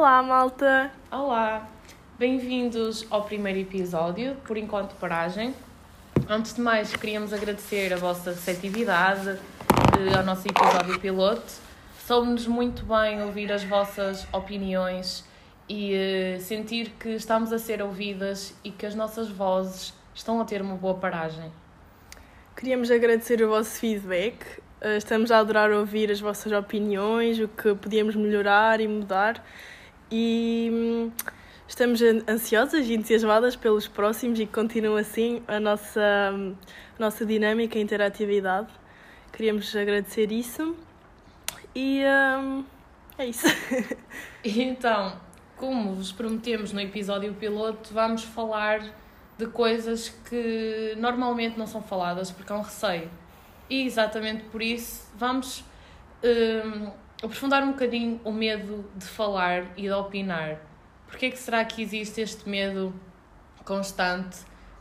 Olá, malta! Olá, bem-vindos ao primeiro episódio, por enquanto paragem. Antes de mais, queríamos agradecer a vossa receptividade eh, ao nosso episódio piloto. Soube-nos muito bem ouvir as vossas opiniões e eh, sentir que estamos a ser ouvidas e que as nossas vozes estão a ter uma boa paragem. Queríamos agradecer o vosso feedback. Eh, Estamos a adorar ouvir as vossas opiniões, o que podíamos melhorar e mudar. E hum, estamos an- ansiosas e entusiasmadas pelos próximos e que assim a nossa, hum, a nossa dinâmica e interatividade. Queríamos agradecer isso. E hum, é isso. Então, como vos prometemos no episódio piloto, vamos falar de coisas que normalmente não são faladas porque há um receio. E exatamente por isso vamos hum, aprofundar um bocadinho o medo de falar e de opinar. Porquê é que será que existe este medo constante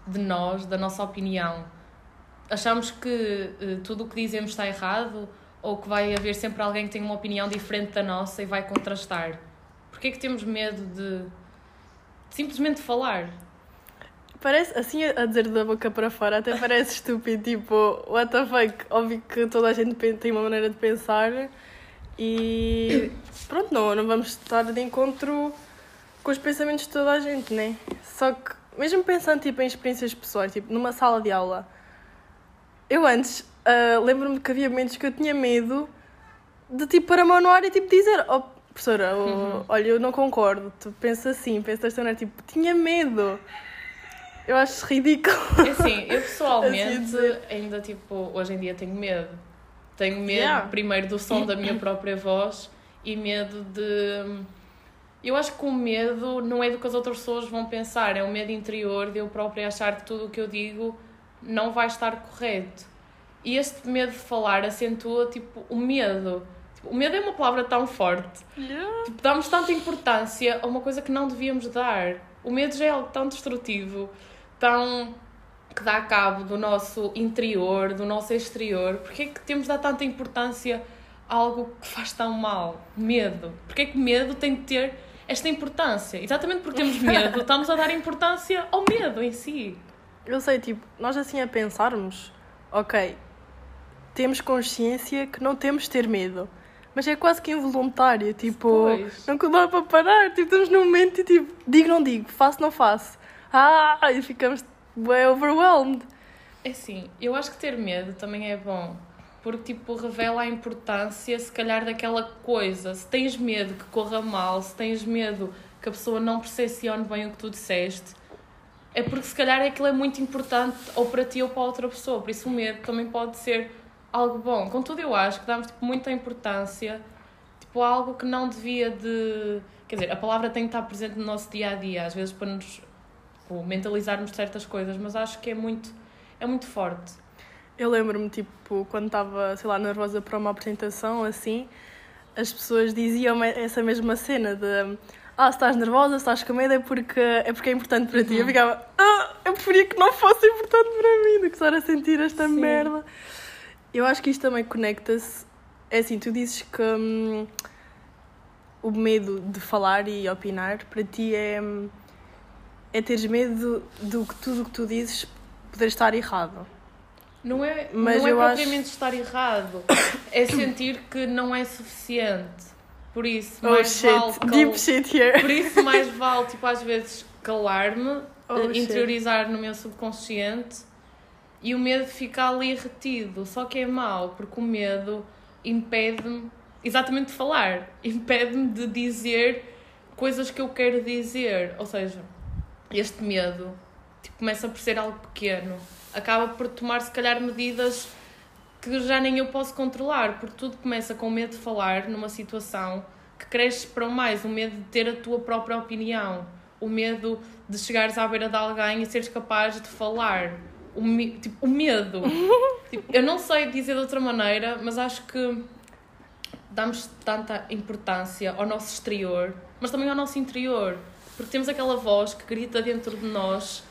de nós, da nossa opinião? Achamos que eh, tudo o que dizemos está errado ou que vai haver sempre alguém que tem uma opinião diferente da nossa e vai contrastar? Porquê é que temos medo de simplesmente falar? Parece, assim a dizer da boca para fora, até parece estúpido, tipo, what the fuck? Óbvio que toda a gente tem uma maneira de pensar e pronto, não, não vamos estar de encontro com os pensamentos de toda a gente, né? Só que, mesmo pensando tipo, em experiências pessoais, tipo, numa sala de aula, eu antes ah, lembro-me que havia momentos que eu tinha medo de tipo pôr a mão no ar e tipo dizer, oh professora, oh, Uhum. olha, eu não concordo, tu pensa assim, pensa desta maneira, tipo, tinha medo. Eu acho ridículo. É assim, eu Assim pessoalmente dizer. ainda tipo, hoje em dia tenho medo. Tenho medo Yeah. primeiro do som da minha própria voz e medo de. Eu acho que o medo não é do que as outras pessoas vão pensar, é o medo interior de eu própria achar que tudo o que eu digo não vai estar correto. E este medo de falar acentua tipo o medo. O medo é uma palavra tão forte Tipo, damos tanta importância a uma coisa que não devíamos dar. O medo já é algo tão destrutivo, tão que dá cabo do nosso interior, do nosso exterior. Porquê é que temos de dar tanta importância a algo que faz tão mal? Medo. Porquê é que medo tem de ter esta importância? Exatamente porque temos medo, estamos a dar importância ao medo em si. Eu sei, tipo, nós assim a pensarmos, ok, temos consciência que não temos de ter medo. Mas é quase que involuntário, tipo, Pois. não dá para parar, tipo, estamos num momento e tipo, digo, não digo, faço, não faço. Ah, e ficamos bem overwhelmed. É assim, eu acho que ter medo também é bom, porque tipo revela a importância, se calhar, daquela coisa. Se tens medo que corra mal, se tens medo que a pessoa não percepcione bem o que tu disseste, é porque se calhar aquilo é muito importante ou para ti ou para outra pessoa. Por isso o medo também pode ser algo bom. Contudo, eu acho que damos tipo, muita importância tipo, a algo que não devia de. Quer dizer, a palavra tem que estar presente no nosso dia a dia, às vezes para nos tipo, mentalizarmos certas coisas, mas acho que é muito, é muito forte. Eu lembro-me, tipo, quando estava, sei lá, nervosa para uma apresentação, assim, as pessoas diziam essa mesma cena de ah, se estás nervosa, se estás com medo é porque é, porque é importante para ti. Eu ficava, ah, eu preferia que não fosse importante para mim do que estar a sentir esta Sim. merda. Eu acho que isto também conecta-se. É assim, tu dizes que hum, o medo de falar e opinar para ti é, hum, é teres medo do que tudo o que tu dizes poder estar errado. Não é, Mas não é eu acho- propriamente estar errado, é sentir que não é suficiente. Por isso, Oh mais shit, vale cal- deep shit here. Por isso, mais vale, tipo, às vezes calar-me, Oh, eh, shit. interiorizar no meu subconsciente e o medo fica ali retido. Só que é mau, porque o medo impede-me exatamente de falar, impede-me de dizer coisas que eu quero dizer. Ou seja, este medo tipo, começa por ser algo pequeno, acaba por tomar, se calhar, medidas que já nem eu posso controlar, porque tudo começa com o medo de falar numa situação que cresce para o mais, o medo de ter a tua própria opinião, o medo de chegares à beira de alguém e seres capaz de falar, o, me- tipo, o medo. Tipo, eu não sei dizer de outra maneira, mas acho que damos tanta importância ao nosso exterior, mas também ao nosso interior, porque temos aquela voz que grita dentro de nós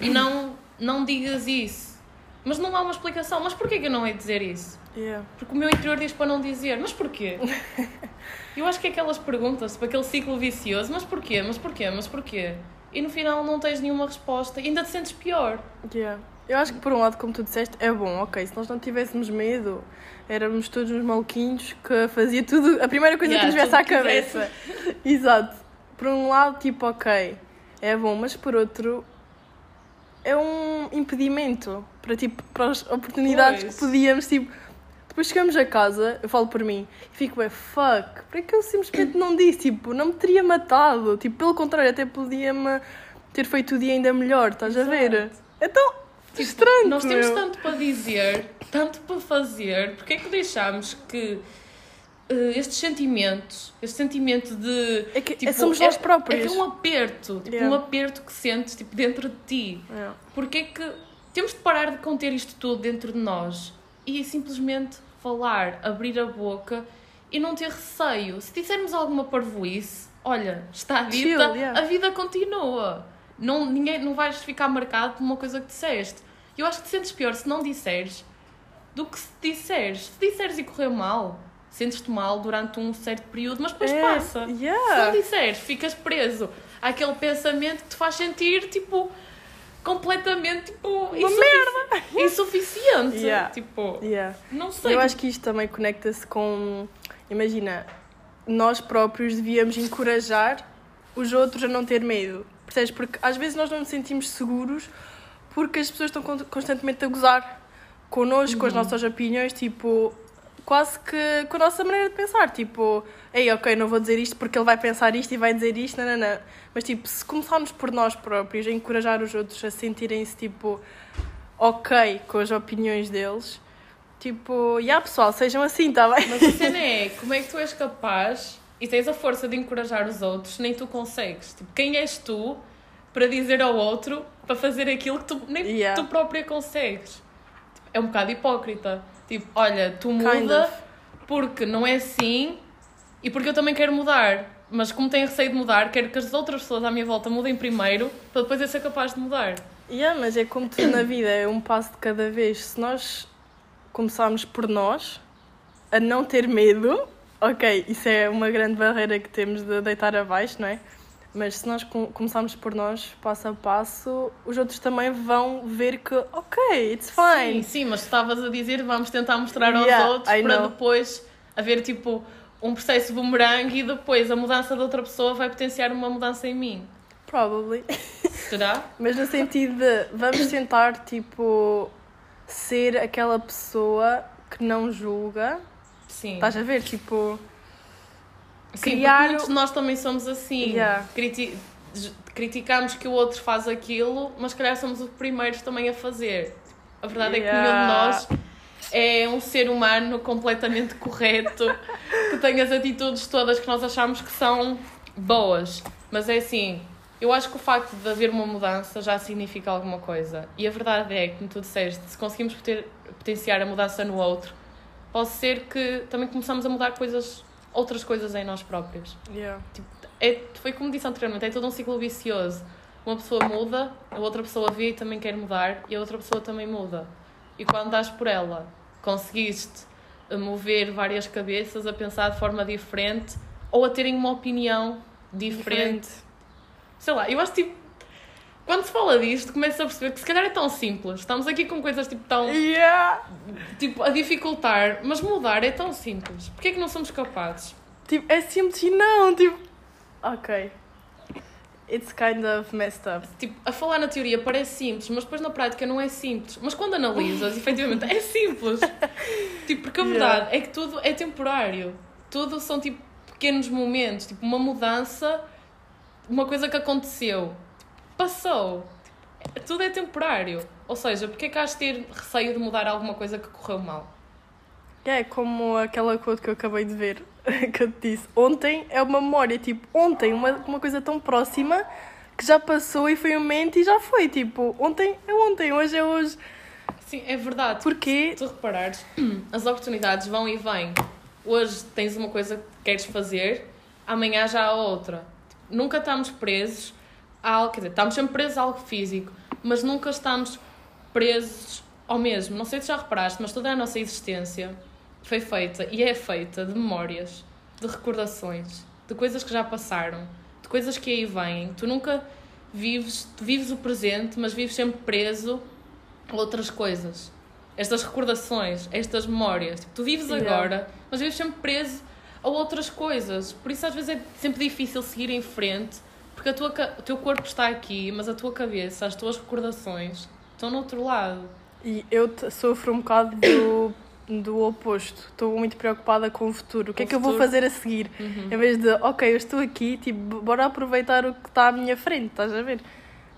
e não, não digas isso. Mas não há uma explicação. Mas porquê que eu não hei dizer isso? Yeah. Porque o meu interior diz para não dizer. Mas porquê? Eu acho que é aquelas perguntas, tipo aquele ciclo vicioso. Mas porquê? Mas porquê? Mas porquê? E no final não tens nenhuma resposta. E ainda te sentes pior. Yeah. Eu acho que por um lado, como tu disseste, é bom, ok. Se nós não tivéssemos medo, éramos todos uns maluquinhos que fazia tudo, a primeira coisa Yeah, que nos viesse à cabeça. Exato. Por um lado, tipo, ok, é bom, mas por outro, é um impedimento para, tipo, para as oportunidades Pois. que podíamos, tipo. Depois chegamos a casa, eu falo por mim, e fico, é fuck, para que eu simplesmente não disse? Tipo, não me teria matado. Tipo, pelo contrário, até podia-me ter feito o dia ainda melhor, estás a ver? Exato. Então, estranho. Nós temos meu. tanto para dizer, tanto para fazer. Porque é que deixamos que eh, estes sentimentos, este sentimento de. É que tipo, somos é- nós É próprios. que é um aperto, tipo, Yeah. um aperto que sentes tipo, dentro de ti. É. Porque é que temos de parar de conter isto tudo dentro de nós e simplesmente falar, abrir a boca e não ter receio. Se dissermos alguma parvoíce, olha, está dita, yeah. a vida continua. Não, ninguém, não vais ficar marcado por uma coisa que disseste. Eu acho que te sentes pior se não disseres do que se disseres. Se disseres e correu mal, sentes-te mal durante um certo período, mas depois É, passa. Se não Yeah. disseres, ficas preso àquele pensamento que te faz sentir, tipo, completamente, tipo, insufici- insuficiente. Yeah. Tipo, Yeah. não sei. Eu acho que isto também conecta-se com. Imagina, nós próprios devíamos encorajar os outros a não ter medo. Percebes? Porque às vezes nós não nos sentimos seguros porque as pessoas estão con- constantemente a gozar connosco, com as nossas opiniões, tipo, quase que com a nossa maneira de pensar. Tipo, ei, ok, não vou dizer isto porque ele vai pensar isto e vai dizer isto, não, não, não. Mas tipo, se começarmos por nós próprios a encorajar os outros a sentirem-se tipo ok com as opiniões deles, tipo, e yeah, pessoal, sejam assim, tá bem? Mas a cena é, como é que tu és capaz e tens a força de encorajar os outros, nem tu consegues. Tipo, quem és tu para dizer ao outro para fazer aquilo que tu nem Yeah. tu própria consegues? É um bocado hipócrita. Tipo, olha, tu muda Kind of. porque não é assim e porque eu também quero mudar. Mas como tenho receio de mudar, quero que as outras pessoas à minha volta mudem primeiro para depois eu ser capaz de mudar. Yeah, mas é como tudo na vida, é um passo de cada vez. Se nós começarmos por nós, a não ter medo, ok, isso é uma grande barreira que temos de deitar abaixo, não é? Mas se nós com- começarmos por nós, passo a passo, os outros também vão ver que, ok, it's Sim, fine. sim, mas tu estavas a dizer vamos tentar mostrar aos Yeah, outros I para know. depois haver tipo um processo bumerangue e depois a mudança de outra pessoa vai potenciar uma mudança em mim. Probably. Será? Mas no sentido de vamos tentar, tipo, ser aquela pessoa que não julga. Sim. Estás a ver? Tipo, Sim, criar muitos de nós também somos assim. Yeah. Criti criticamos que o outro faz aquilo, mas se calhar somos os primeiros também a fazer. A verdade é que nenhum de Yeah. nós é um ser humano completamente correto, que tem as atitudes todas que nós achamos que são boas. Mas é assim, eu acho que o facto de haver uma mudança já significa alguma coisa. E a verdade é que, como tu disseste, se conseguimos poter- potenciar a mudança no outro, pode ser que também começamos a mudar coisas, outras coisas em nós próprios. yeah. É, foi como disse anteriormente, é todo um ciclo vicioso. Uma pessoa muda, a outra pessoa vê e também quer mudar, e a outra pessoa também muda. E quando dás por ela, conseguiste mover várias cabeças a pensar de forma diferente ou a terem uma opinião diferente. Sei lá, eu acho tipo. Quando se fala disto, começa a perceber que se calhar é tão simples. Estamos aqui com coisas tipo tão. Yeah. tipo, a dificultar, mas mudar é tão simples. Porquê é que não somos capazes? Tipo, é simples e não, tipo... Ok. It's kind of messed up. Tipo, a falar na teoria parece simples, mas depois na prática não é simples. Mas quando analisas, efetivamente, é simples. Tipo, porque a Yeah. verdade é que tudo é temporário. Tudo são tipo pequenos momentos, tipo uma mudança, uma coisa que aconteceu, passou. Tudo é temporário. Ou seja, porque é que has de ter receio de mudar alguma coisa que correu mal? É como aquela quote que eu acabei de ver, que eu te disse. Ontem é uma memória, tipo, ontem, uma, uma coisa tão próxima que já passou e foi um momento e já foi. Tipo, ontem é ontem, hoje é hoje. Sim, é verdade. Porquê? Se tu reparares, as oportunidades vão e vêm. Hoje tens uma coisa que queres fazer, amanhã já há outra. Nunca estamos presos a algo, quer dizer, estamos sempre presos a algo físico, mas nunca estamos presos ao mesmo. Não sei se já reparaste, mas toda a nossa existência foi feita e é feita de memórias, de recordações, de coisas que já passaram, de coisas que aí vêm. Tu nunca vives, tu vives o presente, mas vives sempre preso a outras coisas. Estas recordações, estas memórias. Tipo, tu vives Yeah. agora, mas vives sempre preso a outras coisas. Por isso às vezes é sempre difícil seguir em frente, porque a tua, o teu corpo está aqui, mas a tua cabeça, as tuas recordações estão no outro lado. E eu sofro um bocado do, do oposto. Estou muito preocupada com o futuro. O que Com é que eu vou fazer a seguir? Em vez de, ok, eu estou aqui, tipo, bora aproveitar o que está à minha frente, estás a ver?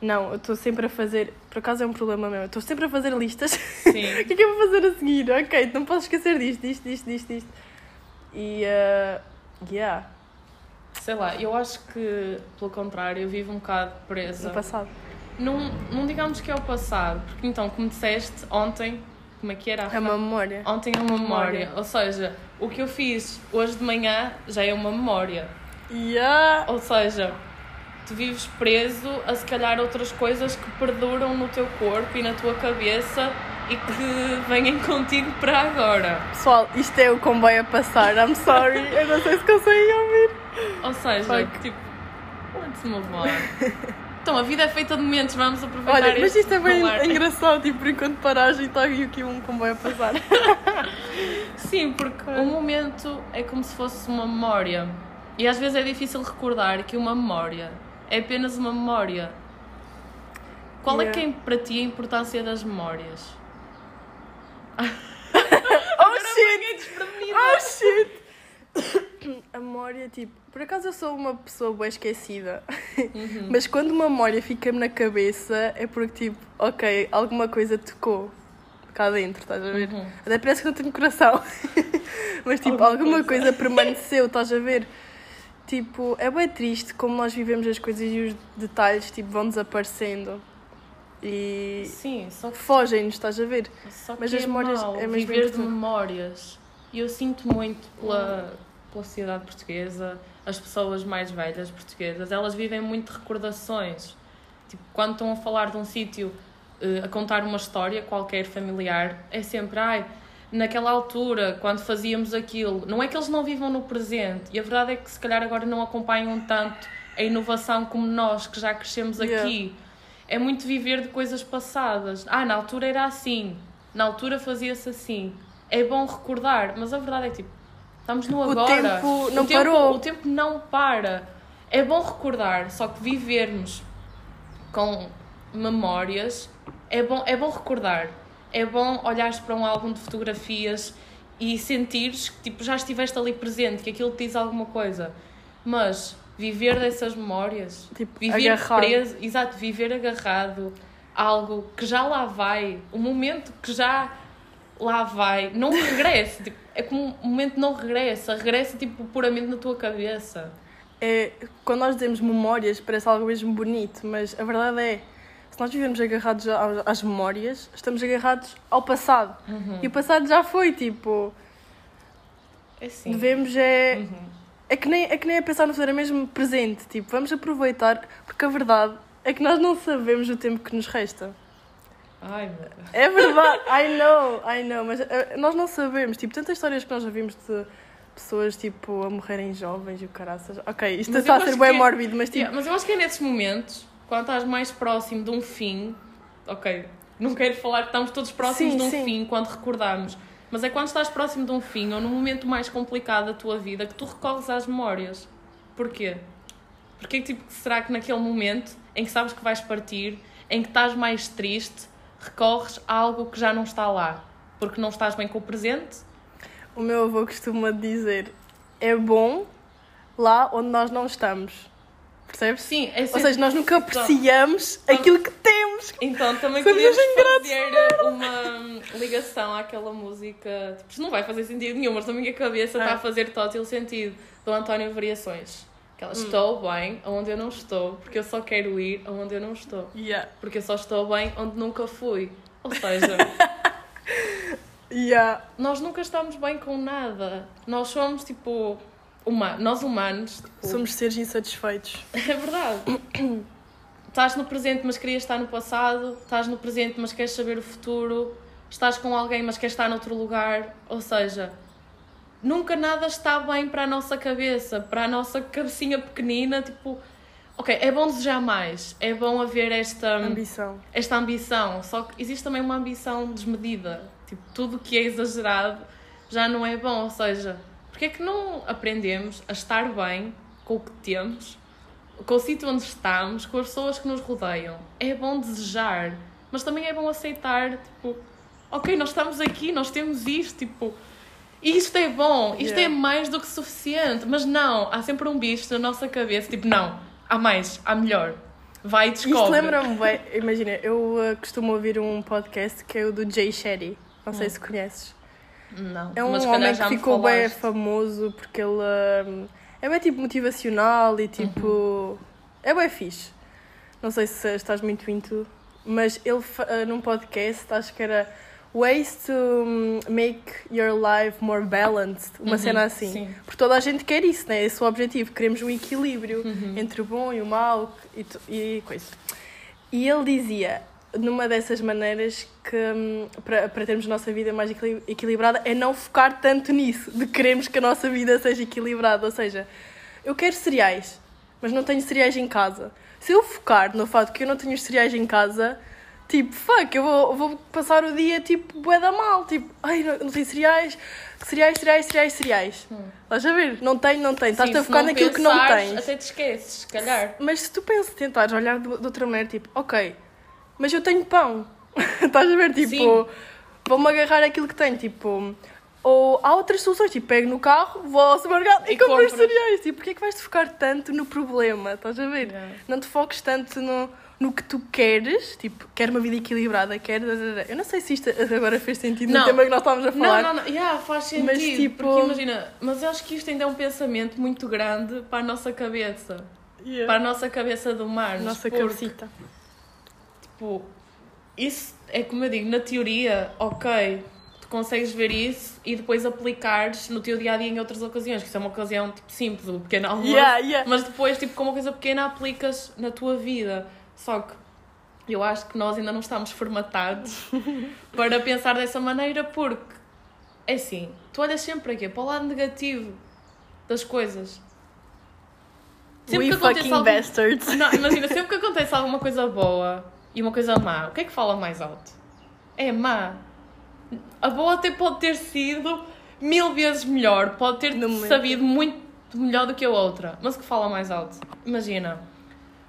Não, eu estou sempre a fazer. Por acaso é um problema meu. eu Estou sempre a fazer listas. Sim. o que é que eu vou fazer a seguir? Ok, não posso esquecer disto, disto, disto, disto, disto. E. Uh, yeah, Sei lá, eu acho que, pelo contrário, eu vivo um bocado presa. no passado. Não, não digamos que é o passado, porque então, como disseste ontem, como é que era? É uma memória. Ontem é uma memória. Memória. Ou seja, o que eu fiz hoje de manhã já é uma memória. Yeah. Ou seja, tu vives preso a se calhar outras coisas que perduram no teu corpo e na tua cabeça e que vêm contigo para agora. Pessoal, isto é o comboio a passar. I'm sorry. Eu não sei se conseguem ouvir. Ou seja, Fuck. tipo, let's move on. Então, a vida é feita de momentos, vamos aproveitar Olha, mas isto é bem falar. engraçado. Tipo, por enquanto paragem está aqui um comboio a passar. Sim, porque o momento é como se fosse uma memória. E às vezes é difícil recordar que uma memória é apenas uma memória. Qual é Yeah. que é para ti a importância das memórias? Oh shit! desprevenida. Oh shit! A memória, tipo, por acaso eu sou uma pessoa bem esquecida, Uhum. mas quando uma memória fica-me na cabeça é porque, tipo, ok, alguma coisa tocou cá dentro, estás a ver? Uhum. Até parece que não tenho coração, mas, tipo, Alguma alguma coisa. coisa. permaneceu, estás a ver? Tipo, é bem triste como nós vivemos as coisas e os detalhes, tipo, vão desaparecendo e Sim, só que, fogem-nos, estás a ver? só que Mas é as memórias mau é mesmo viver de memórias. E eu sinto muito pela, pela sociedade portuguesa, as pessoas mais velhas portuguesas, elas vivem muito de recordações. Tipo, quando estão a falar de um sítio, eh, a contar uma história qualquer familiar, é sempre, ai, naquela altura, quando fazíamos aquilo. Não é que eles não vivam no presente, e a verdade é que se calhar agora não acompanham tanto a inovação como nós, que já crescemos Yeah. aqui. É muito viver de coisas passadas. Ah, na altura era assim, na altura fazia-se assim. É bom recordar, mas a verdade é tipo, estamos no O agora. tempo não o tempo, parou. O tempo não para. É bom recordar, só que vivermos com memórias é bom, é bom recordar. É bom olhares para um álbum de fotografias e sentires que tipo, já estiveste ali presente, que aquilo te diz alguma coisa. Mas viver dessas memórias, Tipo, viver agarrado. preso, exato, viver agarrado a algo que já lá vai, o momento que já lá vai, não regressa. tipo, é como um momento não regressa, regressa tipo puramente na tua cabeça. É, quando nós dizemos memórias, parece algo mesmo bonito, mas a verdade é, se nós vivemos agarrados às memórias, estamos agarrados ao passado. Uhum. E o passado já foi, tipo, É assim. devemos é... Uhum. É que, nem, é que nem a pensar no futuro, é mesmo presente. Tipo, vamos aproveitar, porque a verdade é que nós não sabemos o tempo que nos resta. Ai, meu Deus. É verdade, I know, I know, mas eh, nós não sabemos. Tipo, tantas histórias que nós já vimos de pessoas, tipo, a morrerem jovens e o caraças. Ok, isto Mas está a ser bem que- mórbido, mas tipo, Yeah, mas eu acho que é nesses momentos, quando estás mais próximo de um fim, ok, não quero falar que estamos todos próximos Sim, de um sim. fim quando recordamos, mas é quando estás próximo de um fim ou num momento mais complicado da tua vida que tu recorres às memórias. Porquê? Porque tipo, será que naquele momento em que sabes que vais partir, em que estás mais triste, recorres a algo que já não está lá? Porque não estás bem com o presente? o meu avô costuma dizer: é bom lá onde nós não estamos. Percebes? Sim, é Ou seja, nós nunca apreciamos aquilo que temos. Então também Somos ingratos. fazer uma ligação àquela música. Tipo, não vai fazer sentido nenhum, mas na minha cabeça está Ah. a fazer total sentido. Do António Variações. Aquela Hum. estou bem onde eu não estou, porque eu só quero ir aonde eu não estou. Yeah. Porque eu só estou bem onde nunca fui. Ou seja, Yeah. nós nunca estamos bem com nada. Nós somos tipo. Uma, nós humanos. Tipo, Somos seres insatisfeitos. É verdade. Estás no presente, mas querias estar no passado. Estás no presente, mas queres saber o futuro. Estás com alguém, mas queres estar noutro lugar. Ou seja, nunca nada está bem para a nossa cabeça, para a nossa cabecinha pequenina, tipo, ok, é bom desejar mais, é bom haver esta Ambição. esta ambição, só que existe também uma ambição desmedida. Tipo, tudo que é exagerado já não é bom, ou seja, porque é que não aprendemos a estar bem com o que temos, com o sítio onde estamos, com as pessoas que nos rodeiam? É bom desejar, mas também é bom aceitar, tipo, ok, nós estamos aqui, nós temos isto, tipo, isto é bom, isto Yeah. é mais do que suficiente, mas não, há sempre um bicho na nossa cabeça, tipo, não, há mais, há melhor. Vai e descobre. Isto lembra-me bem. Imagina, eu uh, costumo ouvir um podcast que é o do Jay Shetty. Não sei se conheces. Não, É um mas homem que ficou bem famoso porque ele um, é bem tipo motivacional e tipo. Uhum. É bem fixe. Não sei se estás muito into, mas ele uh, num podcast, acho que era Ways to um, Make Your Life More Balanced, uma Uhum, cena assim. sim. Porque toda a gente quer isso, né? Esse é o objetivo. Queremos um equilíbrio Uhum. entre o bom e o mau e, e coisa. E ele dizia, numa dessas maneiras, que hum, para, para termos a nossa vida mais equili- equilibrada é não focar tanto nisso, de queremos que a nossa vida seja equilibrada. Ou seja, eu quero cereais, mas não tenho cereais em casa. Se eu focar no fato que eu não tenho cereais em casa, tipo, fuck, eu vou, vou passar o dia tipo, bué da mal. Tipo, ai, não, não tenho cereais, cereais, cereais, cereais, cereais. Estás a ver? Não tenho, não tenho. Estás Sim, a focar naquilo que não pensares, tens. Até te esqueces, se calhar. Mas se tu pensas, tentares olhar de, de outra maneira, tipo, ok, mas eu tenho pão. Estás a ver? Tipo, vou-me agarrar aquilo que tenho. Tipo, ou há outras soluções, tipo, pego no carro, vou ao supermercado e, E compro os cereais. Tipo, porquê é que vais te focar tanto no problema? Estás a ver? Yeah. Não te foques tanto no, no que tu queres, tipo, quero uma vida equilibrada, quero. Eu não sei se isto agora fez sentido Não. no tema que nós estávamos a falar. Não, não, não. Yeah, faz sentido. Mas, tipo- Porque imagina, mas eu acho que isto ainda é um pensamento muito grande para a nossa cabeça. Yeah. Para a nossa cabeça do mar. Nossa porque, cabecita. Tipo, isso é como eu digo, na teoria, ok, tu consegues ver isso e depois aplicares no teu dia a dia em outras ocasiões, que isso é uma ocasião tipo simples, um pequeno almoço. Yeah, yeah. Mas depois, tipo, com uma coisa pequena, aplicas na tua vida. Só que eu acho que nós ainda não estamos formatados para pensar dessa maneira, porque é assim, tu olhas sempre aqui para o lado negativo das coisas. We que fucking algum- bastards. Não, imagina, sempre que acontece alguma coisa boa e uma coisa má, o que é que fala mais alto? É má. A boa até pode ter sido mil vezes melhor, pode ter No momento. sabido muito melhor do que a outra, mas o que fala mais alto? Imagina,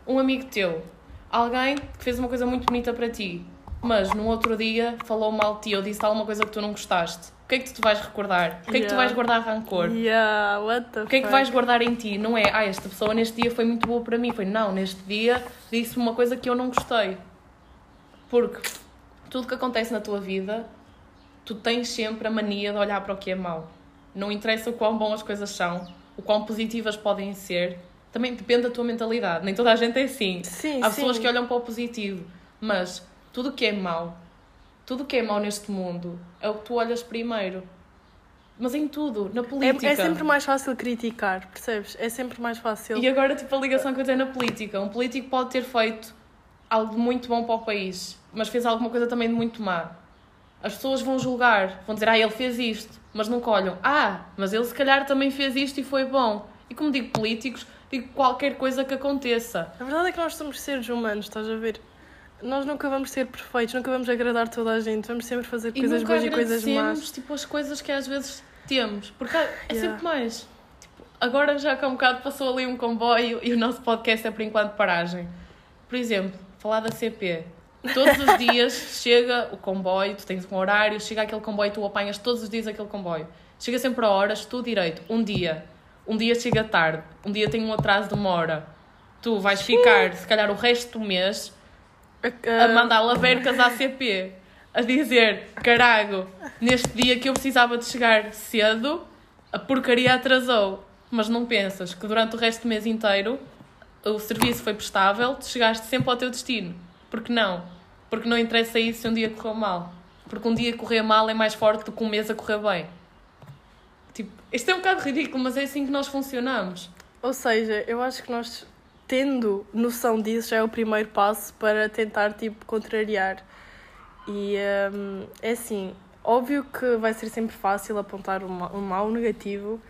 um amigo teu, alguém que fez uma coisa muito bonita para ti, mas no outro dia falou mal de ti ou disse alguma coisa que tu não gostaste. O que é que tu vais recordar? O que é que tu vais guardar rancor? Yeah, what the O que é que vais guardar em ti? Não é, ah, esta pessoa neste dia foi muito boa para mim. Foi, não, neste dia disse-me uma coisa que eu não gostei. Porque tudo que acontece na tua vida, tu tens sempre a mania de olhar para o que é mau. Não interessa o quão bom as coisas são, o quão positivas podem ser. Também depende da tua mentalidade. Nem toda a gente é assim. Sim, Há pessoas sim. que olham para o positivo. Mas tudo o que é mau, tudo o que é mau neste mundo, é o que tu olhas primeiro. Mas em tudo, na política. É, é sempre mais fácil criticar, percebes? É sempre mais fácil. E agora, tipo, a ligação que eu tenho na política. Um político pode ter feito algo de muito bom para o país, mas fez alguma coisa também de muito má. As pessoas vão julgar, vão dizer, ah, ele fez isto, mas nunca olham, ah, mas ele se calhar também fez isto e foi bom. E como digo políticos, digo qualquer coisa que aconteça. A verdade é que nós somos seres humanos, estás a ver? Nós nunca vamos ser perfeitos, nunca vamos agradar toda a gente, vamos sempre fazer E coisas boas e coisas más. tipo, as coisas que às vezes temos, porque é Yeah. sempre mais. Tipo, agora já que há um bocado passou ali um comboio e o nosso podcast é por enquanto paragem. Por exemplo, falar da CP. Todos os dias chega o comboio, tu tens um horário, chega aquele comboio, tu apanhas todos os dias aquele comboio. Chega sempre a horas, tu direito, um dia. Um dia chega tarde, um dia tem um atraso de uma hora. Tu vais ficar, se calhar, o resto do mês a mandar lavercas à CP a dizer carago, neste dia que eu precisava de chegar cedo, a porcaria atrasou. Mas não pensas que durante o resto do mês inteiro o serviço foi prestável, tu chegaste sempre ao teu destino. Porque não? Porque não interessa isso se um dia correu mal. Porque um dia correr mal é mais forte do que um mês a correr bem. Isto é um bocado ridículo, mas é assim que nós funcionamos. Ou seja, eu acho que nós, tendo noção disso, já é o primeiro passo para tentar, tipo, contrariar. E hum, é assim, óbvio que vai ser sempre fácil apontar o mal, negativo,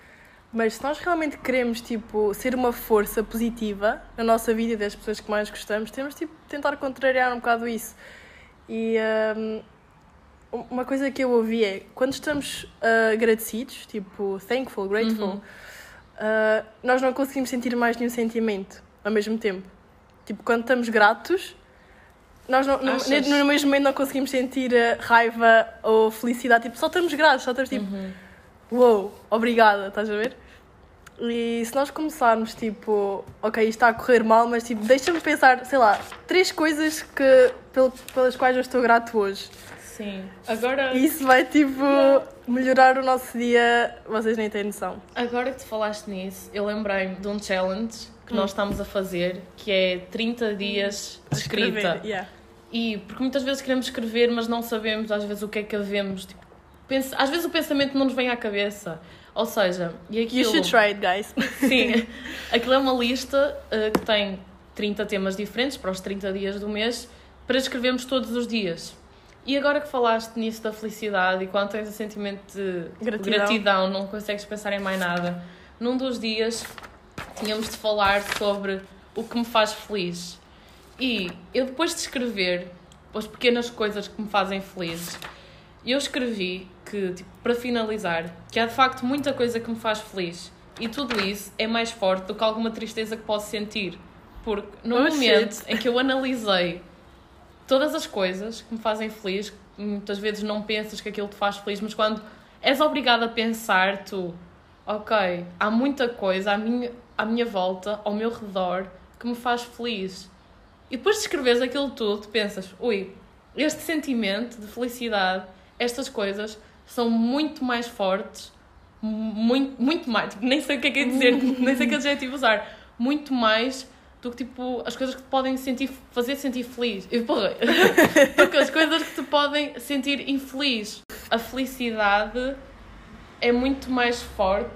mas se nós realmente queremos, tipo, ser uma força positiva na nossa vida e das pessoas que mais gostamos, temos, tipo, tentar contrariar um bocado isso. E hum, uma coisa que eu ouvi é, quando estamos ah, agradecidos, tipo, thankful, grateful, Uhum. ah, nós não conseguimos sentir mais nenhum sentimento ao mesmo tempo. Tipo, quando estamos gratos, nós não, no, no mesmo momento não conseguimos sentir raiva ou felicidade. Tipo, só estamos gratos, só estamos tipo, Uhum. uou, obrigada, estás a ver? E se nós começarmos, tipo, ok, isto está a correr mal, mas tipo, deixa-me pensar, sei lá, três coisas que, pel- pelas quais eu estou grato hoje. Sim. Agora, isso vai, tipo, melhorar o nosso dia, vocês nem têm noção. agora que tu falaste nisso, eu lembrei-me de um challenge que Hum. nós estamos a fazer, que é 30 dias de escrita. Escrever, yeah. E porque muitas vezes queremos escrever, mas não sabemos às vezes o que é que havemos. Tipo, pensa- às vezes o pensamento não nos vem à cabeça. Ou seja, e You aquilo. should try it, guys. Sim, aquilo é uma lista uh, que tem 30 temas diferentes para os 30 dias do mês para escrevermos todos os dias. E agora que falaste nisso da felicidade e quando tens o sentimento de Gratidão. gratidão, não consegues pensar em mais nada, num dos dias tínhamos de falar sobre o que me faz feliz. E eu depois de escrever as pequenas coisas que me fazem feliz, eu escrevi que, tipo, para finalizar, que há de facto muita coisa que me faz feliz. E tudo isso é mais forte do que alguma tristeza que posso sentir. Porque no Oh, momento shit. em que eu analisei todas as coisas que me fazem feliz, muitas vezes não pensas que aquilo te faz feliz, mas quando és obrigado a pensar, tu, ok, há muita coisa à minha, à minha volta, ao meu redor, que me faz feliz. E depois de escreveres aquilo tudo, tu pensas, ui, este sentimento de felicidade, estas coisas, são muito mais fortes, muito, muito mais, nem sei o que é que é dizer, nem sei que adjetivo usar, muito mais do que tipo as coisas que te podem sentir, fazer sentir feliz. Eu, porra, do que as coisas que te podem sentir infeliz. A felicidade é muito mais forte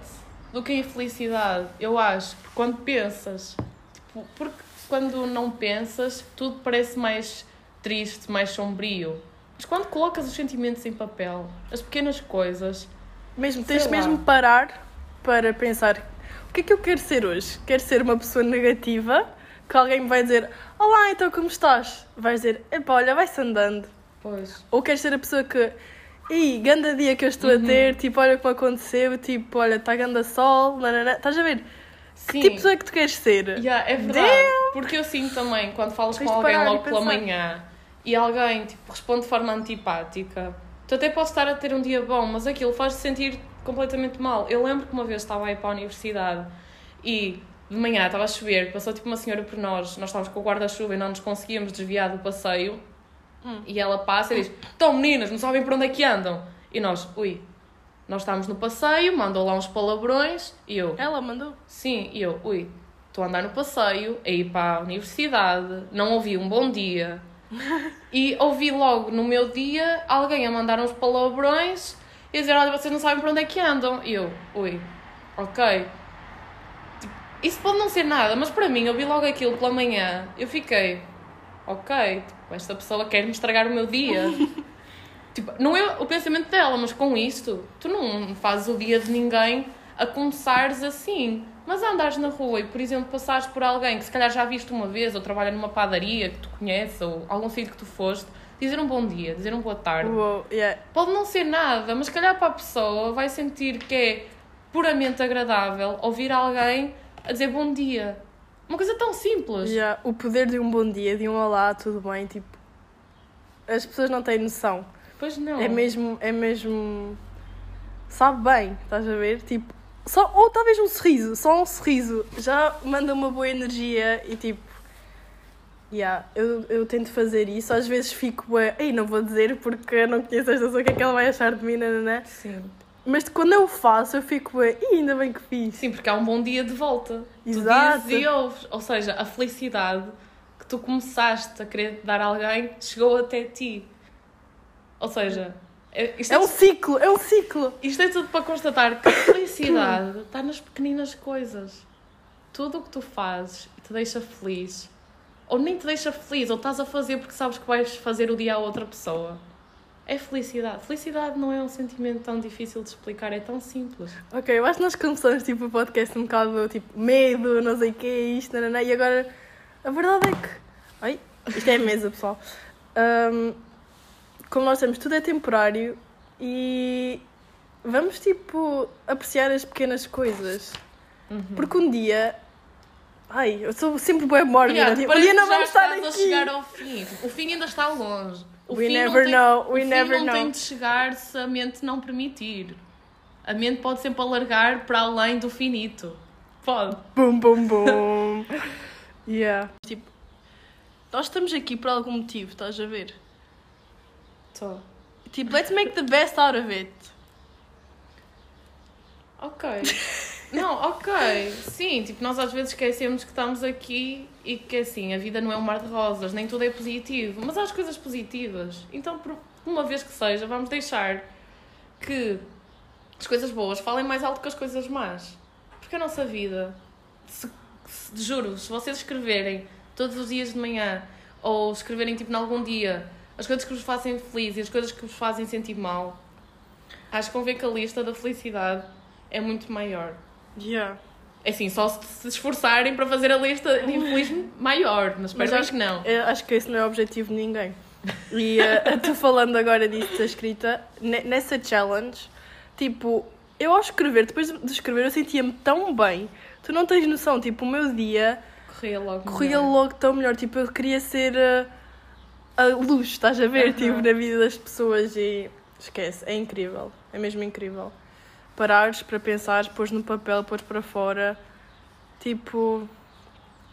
do que a infelicidade, eu acho. Porque quando pensas, tipo, porque quando não pensas, tudo parece mais triste, mais sombrio. Mas quando colocas os sentimentos em papel, as pequenas coisas, Mesmo, tens lá. mesmo parar para pensar o que é que eu quero ser hoje? Quero ser uma pessoa negativa que alguém me vai dizer Olá, então como estás? Vais dizer, epá, olha, vai-se andando. pois, Ou queres ser a pessoa que Ih, ganda dia que eu estou Uhum. a ter, tipo, olha o que me aconteceu, tipo, olha, está ganda sol, nanana. estás a ver? sim. Que tipo de pessoa é que tu queres ser? Yeah, é verdade. Porque eu sinto também, quando falas Tens com alguém logo pela manhã e alguém tipo, responde de forma antipática, tu até podes estar a ter um dia bom, mas aquilo faz-te sentir completamente mal. Eu lembro que uma vez estava a ir para a universidade e de manhã estava a chover, passou tipo uma senhora por nós, nós estávamos com o guarda-chuva e não nos conseguíamos desviar do passeio. Hum. E ela passa e diz: Então, meninas, não sabem para onde é que andam? E nós, ui, nós estávamos no passeio, mandou lá uns palavrões e eu, Ela mandou. Sim, e eu, ui, estou a andar no passeio, a ir para a universidade, não ouvi um bom dia. E ouvi logo no meu dia alguém a mandar uns palavrões e a dizer: Olha, vocês não sabem para onde é que andam. E eu, ui, ok. Tipo, Isso pode não ser nada, mas para mim, eu vi logo aquilo pela manhã, eu fiquei, ok, tipo, esta pessoa quer me estragar o meu dia. Tipo, não é o pensamento dela, mas com isto, tu não fazes o dia de ninguém a começares assim. Mas a andares na rua e, por exemplo, passares por alguém que se calhar já viste uma vez, ou trabalha numa padaria que tu conheces, ou algum sítio que tu foste, dizer um bom dia, dizer um boa tarde. Uou, yeah. Pode não ser nada, mas calhar para a pessoa vai sentir que é puramente agradável ouvir alguém a dizer bom dia. Uma coisa tão simples. Yeah, O poder de um bom dia, de um olá, tudo bem, tipo. As pessoas não têm noção. Pois não. É mesmo, é mesmo. Sabe bem, estás a ver? Tipo, só, ou talvez um sorriso, só um sorriso já manda uma boa energia e tipo. Yeah, eu, eu tento fazer isso, às vezes fico bué, ei, não vou dizer porque eu não conheço esta pessoa, o que é que ela vai achar de mim, nananã. Sim. Mas quando eu faço, eu fico bué, e ainda bem que fiz. Sim, porque há um bom dia de volta. Exato. Tu dizes e ouves. Ou seja, a felicidade que tu começaste a querer dar a alguém chegou até ti. Ou seja, é- é, É um ciclo, é um ciclo. isto é tudo para constatar que a felicidade está nas pequeninas coisas. Tudo o que tu fazes e te deixa feliz, ou nem te deixa feliz, ou estás a fazer porque sabes que vais fazer o dia a outra pessoa. é felicidade. Felicidade não é um sentimento tão difícil de explicar, é tão simples. Ok, eu acho que nós começamos tipo, o podcast um bocado tipo medo, não sei o que, isto, nananã, e agora a verdade é que. Ai, isto é a mesa, pessoal. Ahm, como nós temos, tudo é temporário e vamos tipo apreciar as pequenas coisas. Uhum. Porque um dia. Ai, eu sou sempre boa mórbida. Yeah, tipo, um dia não vamos estar aqui. a chegar ao fim. O fim ainda está longe. O We fim never tem, know, we o fim never não know. tem de chegar se a mente não permitir. A mente pode sempre alargar para além do finito. Pode. Bum, bum, bum. yeah. Tipo, nós estamos aqui por algum motivo, estás a ver? Tô. Tipo, let's make the best out of it. Ok. Não, ok. Sim, tipo, nós às vezes esquecemos que estamos aqui e que assim, a vida não é um mar de rosas, nem tudo é positivo, mas há as coisas positivas. Então, por uma vez que seja, vamos deixar que as coisas boas falem mais alto que as coisas más. Porque a nossa vida, se, se- juro, se vocês escreverem todos os dias de manhã ou escreverem tipo em algum dia as coisas que vos fazem feliz e as coisas que vos fazem sentir mal, acho que vão ver que a lista da felicidade é muito maior. Yeah. É assim, só se esforçarem para fazer a lista de infeliz maior, mas espero Mas acho que não. Eu acho que esse não é o objetivo de ninguém. E uh, tu falando agora disso da escrita, ne- nessa challenge, tipo, eu ao escrever, depois de escrever, eu sentia-me tão bem. Tu não tens noção, tipo, o meu dia Corria logo. corria melhor. logo tão melhor. Tipo, eu queria ser uh, a luz, estás a ver? Aham. Tipo, na vida das pessoas e esquece, é incrível. É mesmo incrível. Parares para pensar, pôs no papel, pôs para fora. Tipo,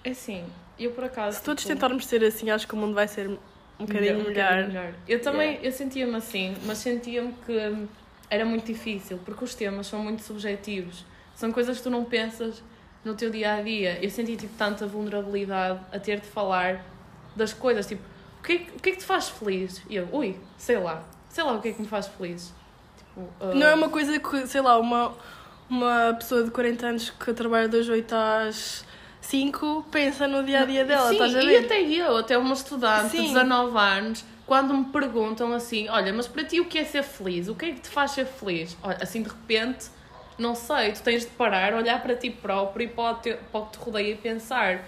É assim, eu por acaso. se todos tipo, tentarmos ser assim, acho que o mundo vai ser um bocadinho um melhor. melhor. Eu também, Yeah. eu sentia-me assim, mas sentia-me que era muito difícil, porque os temas são muito subjetivos. São coisas que tu não pensas no teu dia a dia. Eu senti tipo tanta vulnerabilidade a ter de falar das coisas, tipo, o que, é que- o que é que te faz feliz? E eu, ui, sei lá, sei lá o que é que me faz feliz. Ah, Não é uma coisa que, sei lá, uma, uma pessoa de 40 anos que trabalha das 8 às 5 pensa no dia a dia dela, Sim, estás a e ver? até eu, até uma estudante Sim. de 19 anos, quando me perguntam assim, olha, mas para ti o que é ser feliz? O que é que te faz ser feliz? Olha, assim de repente, não sei, tu tens de parar, olhar para ti próprio e para o, para o que te rodeia e pensar.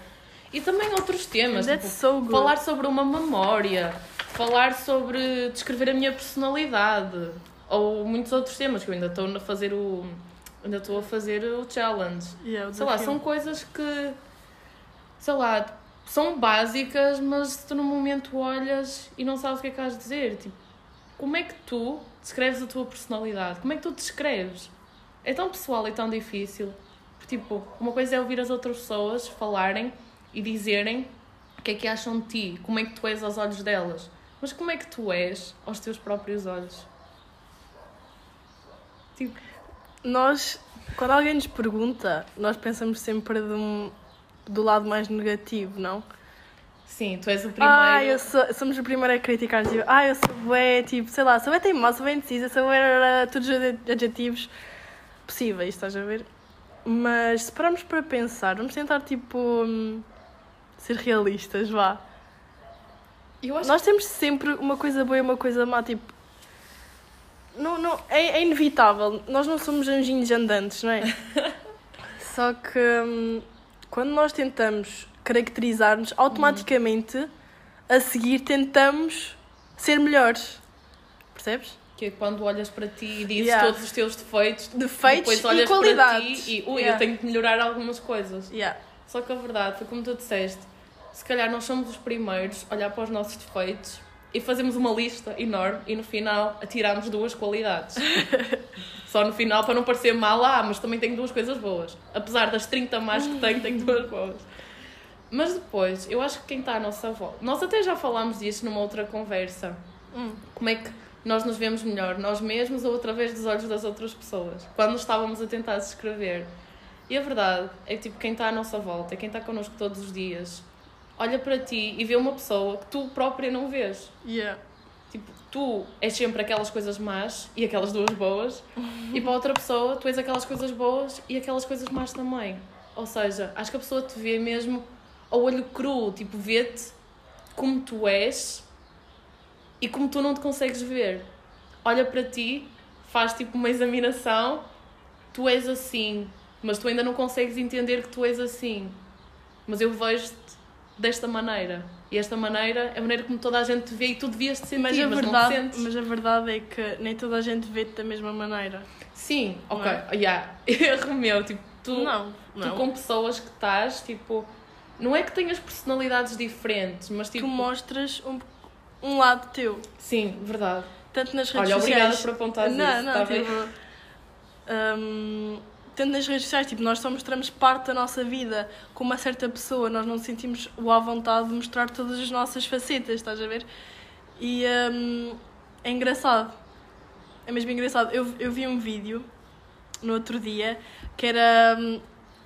E também outros temas, tipo, so falar sobre uma memória, falar sobre descrever a minha personalidade, ou muitos outros temas que eu ainda estou a fazer o ainda estou a fazer o challenge. Yeah, o Sei lá, são coisas que, sei lá, são básicas, mas se tu no momento olhas e não sabes o que é que has de dizer, tipo, como é que tu descreves a tua personalidade? Como é que tu descreves? É tão pessoal e tão difícil. Porque, tipo, uma coisa é ouvir as outras pessoas falarem e dizerem o que é que acham de ti, como é que tu és aos olhos delas. Mas como é que tu és aos teus próprios olhos? Tipo, Nós, quando alguém nos pergunta, nós pensamos sempre um- do lado mais negativo, não? sim, tu és o primeiro. Ah, eu sou, somos o primeiro a criticar, tipo, ah, eu sou bué, tipo, sei lá, sou bué teimosa, sou bué indecisa, sou bué, todos os adjetivos possíveis, estás a ver? Mas se pararmos para pensar, vamos tentar, tipo, hum, ser realistas, vá. Nós temos sempre uma coisa boa e uma coisa má, tipo. Não, não, é, é inevitável. Nós não somos anjinhos andantes, não é? Só que hum, quando nós tentamos caracterizar-nos, automaticamente a seguir tentamos ser melhores. Percebes? Que é quando olhas para ti e dizes Yeah. todos os teus defeitos, Defeitos depois olhas e para ti e ui, Yeah. eu tenho que melhorar algumas coisas. Yeah. Só que a verdade foi como tu disseste, se calhar nós somos os primeiros a olhar para os nossos defeitos e fazemos uma lista enorme e no final atiramos duas qualidades. Só no final para não parecer mal, ah, mas também tenho duas coisas boas. Apesar das 30 más que tenho, tenho duas boas. Mas depois, eu acho que quem está à nossa volta. Nós até já falámos disso numa outra conversa. Hum. Como é que nós nos vemos melhor, nós mesmos ou através dos olhos das outras pessoas? Quando estávamos a tentar descrever. E a verdade é que tipo, quem está à nossa volta, quem está connosco todos os dias, olha para ti e vê uma pessoa que tu própria não vês. Yeah. Tipo, tu és sempre aquelas coisas más e aquelas duas boas, e para outra pessoa tu és aquelas coisas boas e aquelas coisas más também. Ou seja, acho que a pessoa te vê mesmo ao olho cru, tipo, vê-te como tu és e como tu não te consegues ver. olha para ti, faz tipo uma examinação, tu és assim, mas tu ainda não consegues entender que tu és assim. Mas eu vejo-te desta maneira. E esta maneira é a maneira como toda a gente te vê e tu devias te sentir, Mas mas, a, não te verdade, sentes. mas a verdade é que nem toda a gente vê-te da mesma maneira. Sim, Não ok, é? yeah. erro meu, tipo, tu, não, tu não. com pessoas que estás, tipo, não é que tenhas personalidades diferentes, mas tipo, Tu mostras um, um lado teu. sim, verdade. Tanto nas redes Olha, obrigada sociais. por apontar não, isso, não, tá bem? tipo, hum, tanto nas redes sociais, tipo, nós só mostramos parte da nossa vida com uma certa pessoa, nós não sentimos o à vontade de mostrar todas as nossas facetas, estás a ver? E hum, é engraçado. É mesmo engraçado. Eu, eu vi um vídeo no outro dia que era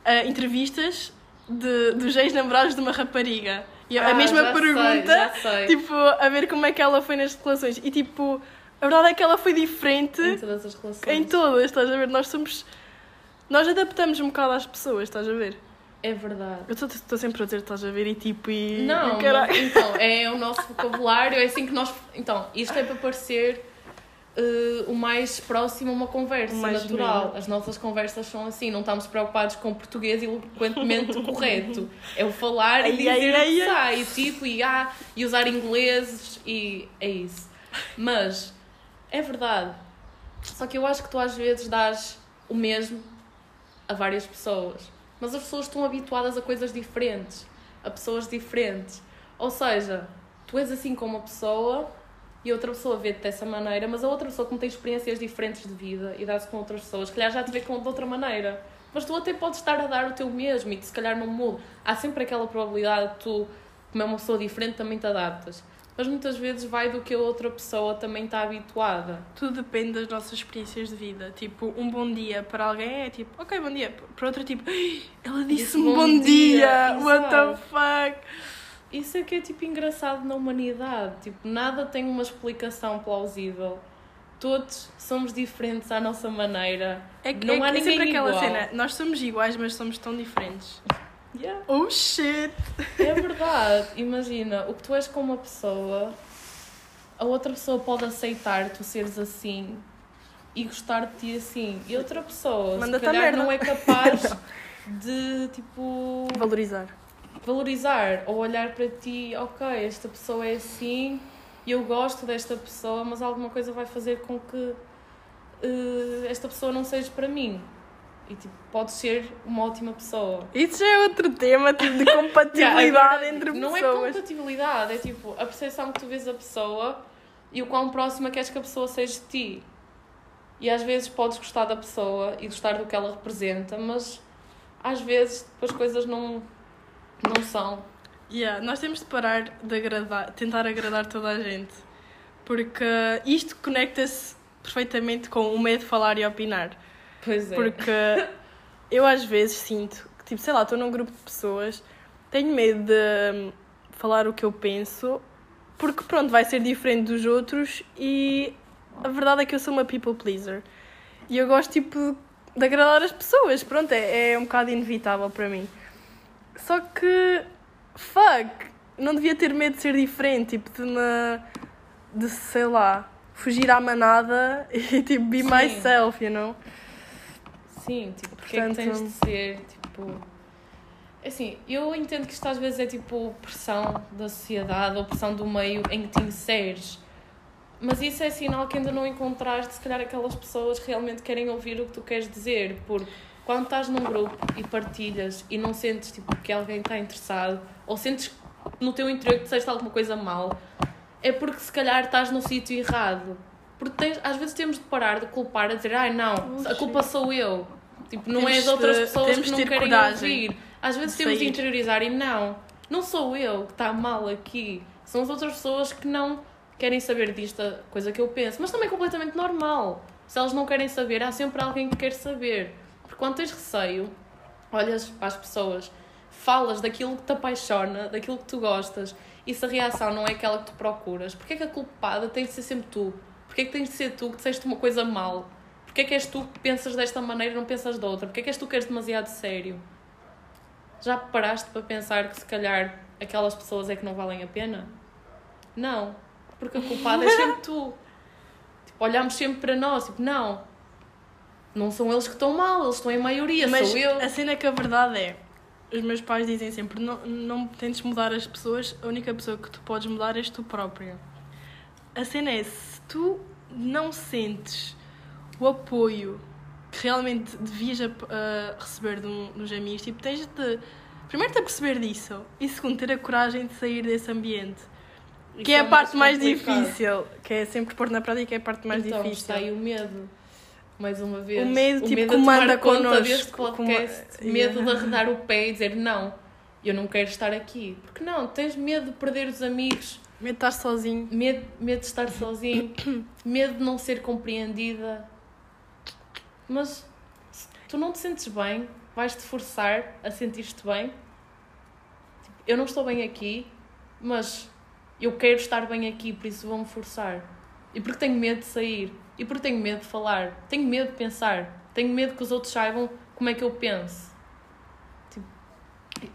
a entrevistas de, dos ex-namorados de uma rapariga. E a Ah, mesma já sei, pergunta já sei. tipo, a ver como é que ela foi nas relações. E tipo, a verdade é que ela foi diferente em todas as relações. em todas, estás a ver? Nós somos. Nós adaptamos um bocado às pessoas, estás a ver? É verdade. Eu estou sempre a dizer, estás a ver? E tipo, e. Não, e mas, então, é o nosso vocabulário, é assim que nós. Então, isto é para parecer eh, o mais próximo a uma conversa natural. genuíno. As nossas conversas são assim, não estamos preocupados com o português eloquentemente correto. É o falar Ai, e dizer ai, ai, ai. sai, tipo, e, ah, e usar ingleses, e é isso. Mas, é verdade. Só que eu acho que tu às vezes dás o mesmo a várias pessoas. Mas as pessoas estão habituadas a coisas diferentes, a pessoas diferentes. Ou seja, tu és assim com uma pessoa e outra pessoa vê-te dessa maneira, mas a outra pessoa, como tem experiências diferentes de vida e dá-se com outras pessoas, se calhar já te vê com, de outra maneira. Mas tu até podes estar a dar o teu mesmo e se calhar não muda. Há sempre aquela probabilidade de tu, como é uma pessoa diferente, também te adaptas. Mas muitas vezes vai do que a outra pessoa também está habituada. Tudo depende das nossas experiências de vida. Tipo, um bom dia para alguém é tipo, ok, bom dia. Para outro, tipo, "Ai, ela disse-me bom bom, dia. dia." What the fuck? Isso é que é tipo engraçado na humanidade. Tipo, nada tem uma explicação plausível. Todos somos diferentes à nossa maneira. É, que- Não é, há que é sempre ninguém aquela igual. cena. Nós somos iguais, mas somos tão diferentes. Yeah. Oh shit! É verdade. Imagina, o que tu és com uma pessoa, a outra pessoa pode aceitar tu seres assim e gostar de ti assim. E outra pessoa, Manda-te se calhar, merda. não é capaz de, tipo, Valorizar. valorizar ou olhar para ti, ok, esta pessoa é assim e eu gosto desta pessoa, mas alguma coisa vai fazer com que eh, esta pessoa não seja para mim. E tipo, pode ser uma ótima pessoa. Isso já é outro tema, tipo, de compatibilidade Yeah, agora, entre não é pessoas. compatibilidade, é tipo a percepção que tu vês a pessoa e o quão próxima queres que a pessoa seja de ti. E às vezes podes gostar da pessoa e gostar do que ela representa, mas às vezes depois coisas não, não são. Yeah, nós temos de parar de agradar, tentar agradar toda a gente. Porque isto conecta-se perfeitamente com o medo de falar e opinar. Pois é. Porque eu às vezes sinto que, tipo, sei lá, estou num grupo de pessoas, tenho medo de hum, falar o que eu penso, porque pronto, vai ser diferente dos outros e a verdade é que eu sou uma people pleaser. E eu gosto, tipo, de agradar as pessoas. Pronto, é, é um bocado inevitável para mim. Só que, fuck, não devia ter medo de ser diferente, tipo, de me. de sei lá, fugir à manada e tipo, be Sim. myself, you know? Sim, tipo, porque é que Portanto- tens de ser, tipo... Assim, eu entendo que isto às vezes é tipo pressão da sociedade ou pressão do meio em que te inseres. Mas isso é sinal que ainda não encontraste, se calhar, aquelas pessoas que realmente querem ouvir o que tu queres dizer. Porque quando estás num grupo e partilhas e não sentes tipo, que alguém está interessado, ou sentes no teu interior que disseste alguma coisa mal, é porque se calhar estás no sítio errado. Porque tens, às vezes temos de parar de culpar, a dizer, ai não, Oh, a culpa sou eu. Tipo, não Temos é de outras pessoas que não querem coragem ouvir. Às vezes de temos de interiorizar e não, não sou eu que está mal aqui. São as outras pessoas que não querem saber disto, coisa que eu penso. Mas também é completamente normal. Se elas não querem saber, há sempre alguém que quer saber. Porque quando tens receio, olhas para as pessoas, falas daquilo que te apaixona, daquilo que tu gostas, e se a reação não é aquela que tu procuras, porque é que a culpada tem de ser sempre tu? Porque é que tens de ser tu que disseste uma coisa mal? Porque é que és tu que pensas desta maneira e não pensas de outra? Porque é que és tu que és demasiado sério? Já paraste para pensar que se calhar aquelas pessoas é que não valem a pena? Não. Porque a culpada é sempre tu. Tipo, olhamos sempre para nós, tipo, não. Não são eles que estão mal, eles estão em maioria, Mas sou eu. a cena é que a verdade é, os meus pais dizem sempre, não, não tentes mudar as pessoas, a única pessoa que tu podes mudar és tu própria. A cena é, se tu não sentes o apoio que realmente devias a receber de um- dos amigos, tipo, tens de, primeiro, te perceber disso, e segundo, ter a coragem de sair desse ambiente. Isso Que é a parte mais complicado. difícil, que é sempre pôr na prática, é a parte mais então, difícil. está aí o medo. Mais uma vez. O medo, tipo, de comanda tomar conta connosco. podcast. Como- Medo de Yeah. arredar o pé e dizer não, eu não quero estar aqui. Porque não, tens medo de perder os amigos, Medo de estar sozinho. medo, medo de estar sozinho, medo de não ser compreendida. Mas se tu não te sentes bem, vais-te forçar a sentir-te bem. Tipo, eu não estou bem aqui, mas eu quero estar bem aqui, por isso vou-me forçar. E porque tenho medo de sair. E porque tenho medo de falar. Tenho medo de pensar. Tenho medo que os outros saibam como é que eu penso. Tipo,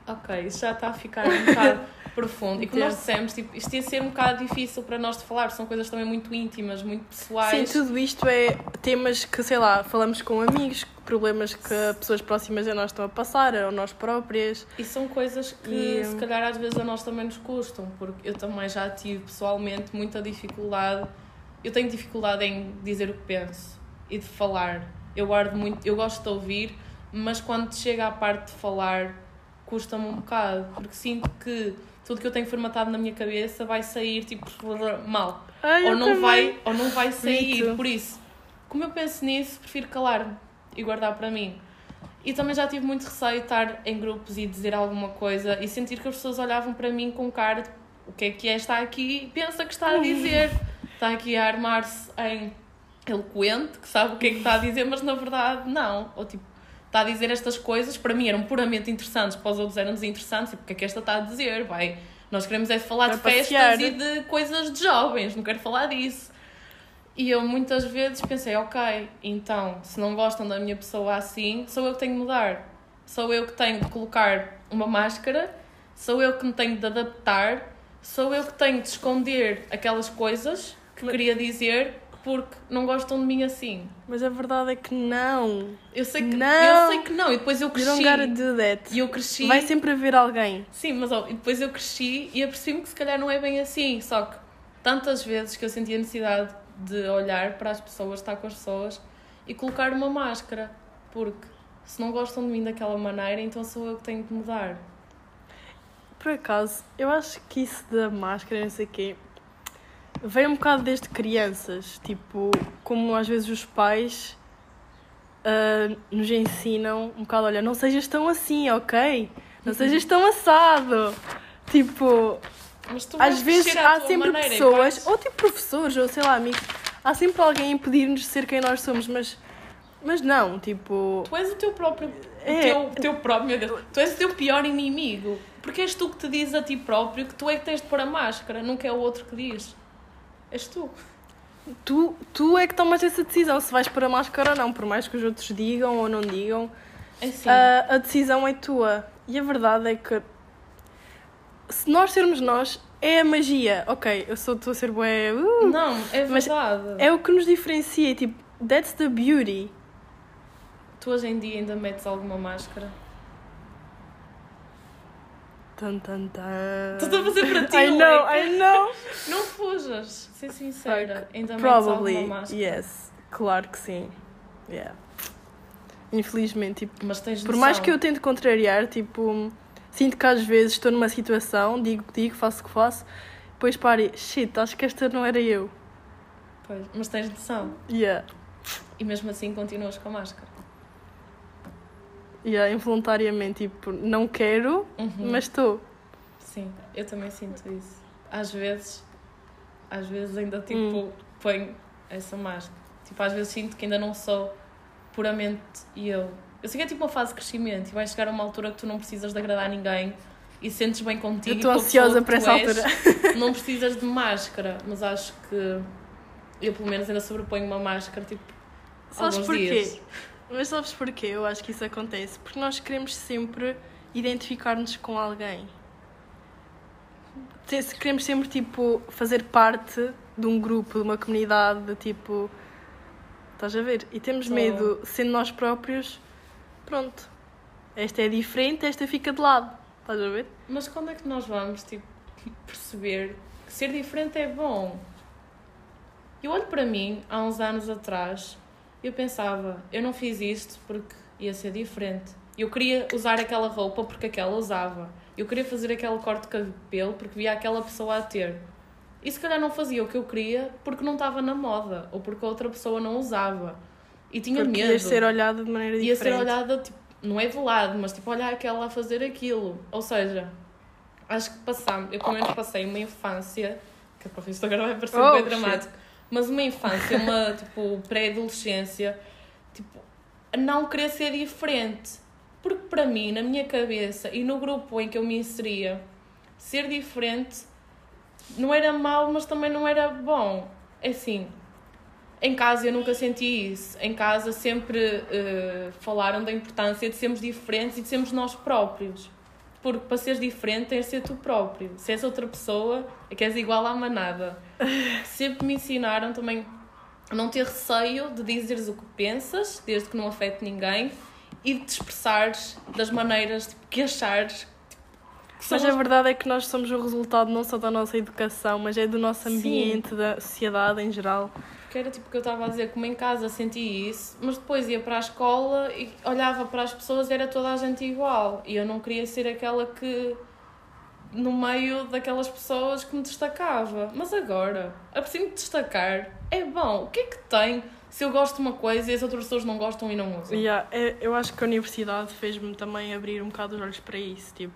ok, isso já está a ficar um bocado profundo. E como nós dissemos, tipo, isto ia ser um bocado difícil para nós de falar. São coisas também muito íntimas, muito Sim, pessoais. tudo isto é temas que, sei lá, falamos com amigos, problemas que pessoas próximas a nós estão a passar, ou nós próprias. E são coisas que E- se calhar às vezes a nós também nos custam, porque eu também já tive pessoalmente muita dificuldade. Eu tenho dificuldade em dizer o que penso e de falar. Eu guardo muito, eu gosto de ouvir, mas quando chega à parte de falar, custa-me um bocado, porque sinto que tudo que eu tenho formatado na minha cabeça vai sair tipo mal. Ai, ou não também. vai ou não vai sair. Por isso como eu penso nisso prefiro calar-me e guardar para mim. E também já tive muito receio de estar em grupos e dizer alguma coisa e sentir que as pessoas olhavam para mim com cara de o que é que é está aqui e pensa que está a dizer? Está aqui a armar-se em eloquente que sabe o que é que está a dizer mas na verdade não. Ou tipo está a dizer estas coisas para mim eram puramente interessantes para os outros eram desinteressantes e porque é que esta está a dizer vai nós queremos é falar Vai de festas passear. e de coisas de jovens, não quero falar disso. E eu muitas vezes pensei, ok, então, se não gostam da minha pessoa assim, sou eu que tenho de mudar. Sou eu que tenho de colocar uma máscara, sou eu que me tenho de adaptar, sou eu que tenho de esconder aquelas coisas que Mas- queria dizer porque não gostam de mim assim. Mas a verdade é que não. Eu sei que Não. eu sei que não, e depois eu You cresci. don't gotta do that. E eu cresci. Vai sempre haver alguém. Sim, mas ó, e depois eu cresci e apercebi-me que se calhar não é bem assim. Só que tantas vezes que eu senti a necessidade de olhar para as pessoas, estar com as pessoas e colocar uma máscara. Porque se não gostam de mim daquela maneira, então sou eu que tenho de mudar. Por acaso, eu acho que isso da máscara, não sei o quê, vem um bocado desde crianças. Tipo, como às vezes os pais ah, nos ensinam um bocado, olha, não sejas tão assim, ok? Não sejas tão assado. Tipo, às vezes há sempre maneira pessoas, ou tipo professores, ou sei lá, amigos, há sempre alguém a impedir-nos de ser quem nós somos, mas, mas não, tipo. Tu és o teu próprio. É. teu, o teu próprio, meu Deus. Tu és o teu pior inimigo. Porque és tu que te dizes a ti próprio que tu é que tens de pôr a máscara, nunca é o outro que diz. És tu. Tu, tu é que tomas essa decisão se vais para a máscara ou não, por mais que os outros digam ou não digam, É assim. a, a decisão é tua. E a verdade é que se nós sermos nós, é a magia. Ok, eu sou estou a ser bué, uh, não, é verdade. é o que nos diferencia, tipo, that's the beauty. Tu hoje em dia ainda metes alguma máscara? Tan, tan, tan. Estou a fazer para ti, I know, Leque. I know. Não fujas, ser sincera. Ainda metes Probably, yes. Claro que sim. Yeah. Infelizmente, tipo, Mas tens Por noção. mais que eu tente contrariar, tipo, sinto que às vezes estou numa situação, digo, digo, faço o que faço, depois paro e, shit, acho que esta não era eu. Pois, mas tens noção. Yeah. E mesmo assim continuas com a máscara. Yeah, involuntariamente, tipo, não quero, Uhum. mas estou. Sim, eu também sinto isso. Às vezes, às vezes ainda tipo Hum. ponho essa máscara. Tipo, às vezes sinto que ainda não sou puramente eu. Eu sei que é tipo uma fase de crescimento e vai chegar a uma altura que tu não precisas de agradar a ninguém e sentes bem contigo. Eu estou ansiosa tu essa és. altura. Não precisas de máscara, mas acho que eu pelo menos ainda sobreponho uma máscara tipo Sabes porquê? dias. Mas sabes porquê eu acho que isso acontece? Porque nós queremos sempre identificar-nos com alguém. queremos sempre, tipo, fazer parte de um grupo, de uma comunidade, de, tipo... Estás a ver? E temos medo, sendo nós próprios, pronto. Esta é diferente, esta fica de lado. Estás a ver? Mas quando é que nós vamos, tipo, perceber que ser diferente é bom? Eu olho para mim, há uns anos atrás, eu pensava, eu não fiz isto porque ia ser diferente. Eu queria usar aquela roupa porque aquela usava. Eu queria fazer aquele corte de cabelo porque via aquela pessoa a ter. E se calhar não fazia o que eu queria porque não estava na moda ou porque a outra pessoa não usava. E tinha Porque medo ias ser olhada de maneira ia ser diferente. olhada, tipo, não é de lado, mas tipo, olhar aquela a fazer aquilo. Ou seja, acho que passamos, eu pelo menos passei uma infância, que para isto agora vai parecer Oh, bem shit. Mas uma infância, uma tipo pré-adolescência, tipo, não querer ser diferente. Porque para mim, na minha cabeça e no grupo em que eu me inseria, ser diferente não era mau, mas também não era bom. É assim, em casa eu nunca senti isso. Em casa sempre eh, falaram da importância de sermos diferentes e de sermos nós próprios. Porque para seres diferente tens de ser tu próprio. Se és outra pessoa, é que és igual à manada. Sempre me ensinaram também a não ter receio de dizeres o que pensas, desde que não afete ninguém, e de te expressares das maneiras tipo, que achares. Que são Mas as a verdade é que nós somos o resultado não só da nossa educação, mas é do nosso Sim. ambiente, da sociedade em geral. Que era tipo o que eu estava a dizer, como em casa senti isso, mas depois ia para a escola e olhava para as pessoas e era toda a gente igual. E eu não queria ser aquela que, no meio daquelas pessoas que me destacava. Mas agora, apetece-me destacar, é bom. O que é que tem se eu gosto de uma coisa e as outras pessoas não gostam e não usam? Yeah, é- eu acho que a universidade fez-me também abrir um bocado os olhos para isso. Tipo,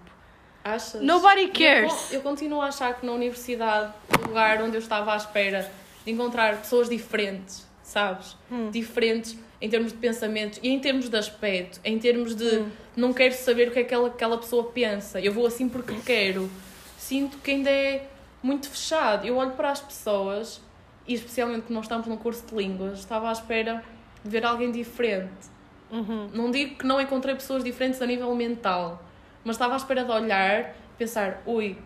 Achas? Nobody eu cares. con- Eu, continuo a achar que na universidade, o lugar onde eu estava à espera de encontrar pessoas diferentes, sabes? Hum. Diferentes em termos de pensamentos e em termos de aspecto, em termos de Hum. não quero saber o que aquela, aquela pessoa pensa, eu vou assim porque quero. Sinto que ainda é muito fechado. Eu olho para as pessoas, e especialmente que nós estamos num curso de línguas, estava à espera de ver alguém diferente. uhum. Não digo que não encontrei pessoas diferentes a nível mental, mas estava à espera de olhar e pensar: ui,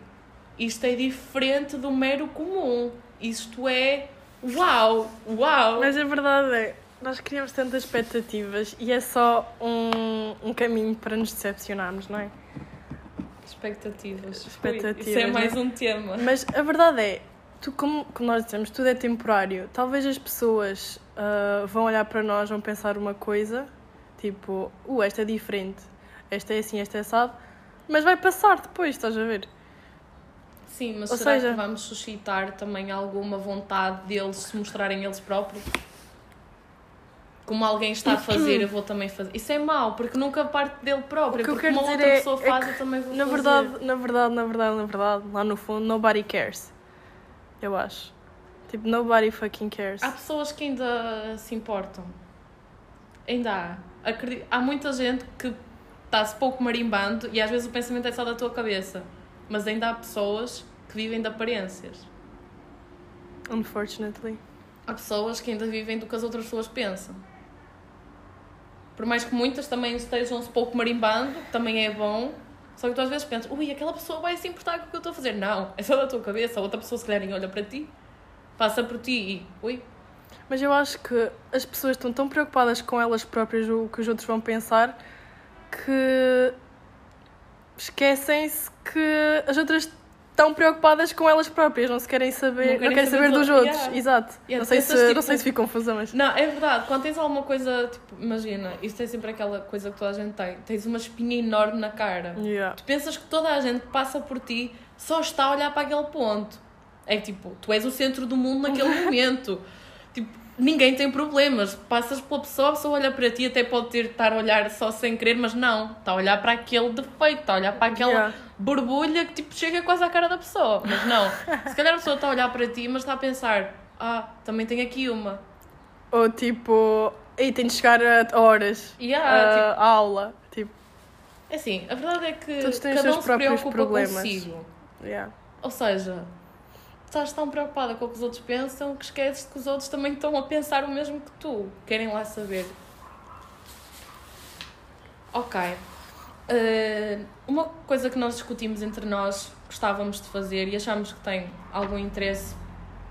isto é diferente do mero comum. Isto é. Uau! Uau! Mas a verdade é, nós criamos tantas expectativas e é só um, um caminho para nos decepcionarmos, não é? Expectativas. Ui, Expectativas, isso é né? mais um tema. Mas a verdade é, tu, como, como nós dissemos, tudo é temporário. Talvez as pessoas ah, vão olhar para nós, vão pensar uma coisa, tipo, uh, esta é diferente, esta é assim, esta é assado, mas vai passar depois, estás a ver? Sim, mas Ou será seja- que vamos suscitar também alguma vontade deles se mostrarem eles próprios? Como alguém está a fazer, eu vou também fazer. Isso é mau, porque nunca parte dele próprio. O que eu porque quero uma outra é- pessoa é faz, que, eu também vou Na fazer. verdade, na verdade, na verdade, na verdade, lá no fundo, nobody cares. Eu acho. Tipo, nobody fucking cares. Há pessoas que ainda se importam. Ainda há. Há muita gente que está-se pouco marimbando e às vezes o pensamento é só da tua cabeça. Mas ainda há pessoas que vivem de aparências. Unfortunately. Há pessoas que ainda vivem do que as outras pessoas pensam. Por mais que muitas também estejam-se pouco marimbando, que também é bom. Só que tu às vezes pensas, ui, aquela pessoa vai se importar com o que eu estou a fazer. Não, é só da tua cabeça. A outra pessoa se calhar nem olha para ti, passa por ti e, ui, Mas eu acho que as pessoas estão tão preocupadas com elas próprias, o que os outros vão pensar, que esquecem-se que as outras estão preocupadas com elas próprias, não se querem saber, não querem, saber, dos outros. Yeah. Exato. Yeah, não, sei se, tipo- não sei se fiz confusa, mas. Não, é verdade. Quando tens alguma coisa, tipo, imagina, isto é sempre aquela coisa que toda a gente tem. Tens uma espinha enorme na cara. Yeah. Tu pensas que toda a gente que passa por ti só está a olhar para aquele ponto. É que, tipo, tu és o centro do mundo naquele momento. Tipo, ninguém tem problemas. Passas pela pessoa, a pessoa olha para ti, até pode ter estar a olhar só sem querer, mas não. Está a olhar para aquele defeito, está a olhar para aquela Yeah. borbulha que tipo chega quase à cara da pessoa. Mas não. Se calhar a pessoa está a olhar para ti, mas está a pensar, ah, também tem aqui uma. Ou tipo, aí tem de chegar a horas Yeah, a, tipo, a aula. Tipo, É assim, a verdade é que Todos têm os cada um se preocupa problemas. consigo. yeah. Ou seja, estás tão preocupada com o que os outros pensam que esqueces que os outros também estão a pensar o mesmo que tu. Querem lá saber. Ok. Uh, uma coisa que nós discutimos entre nós, gostávamos de fazer e achamos que tem algum interesse.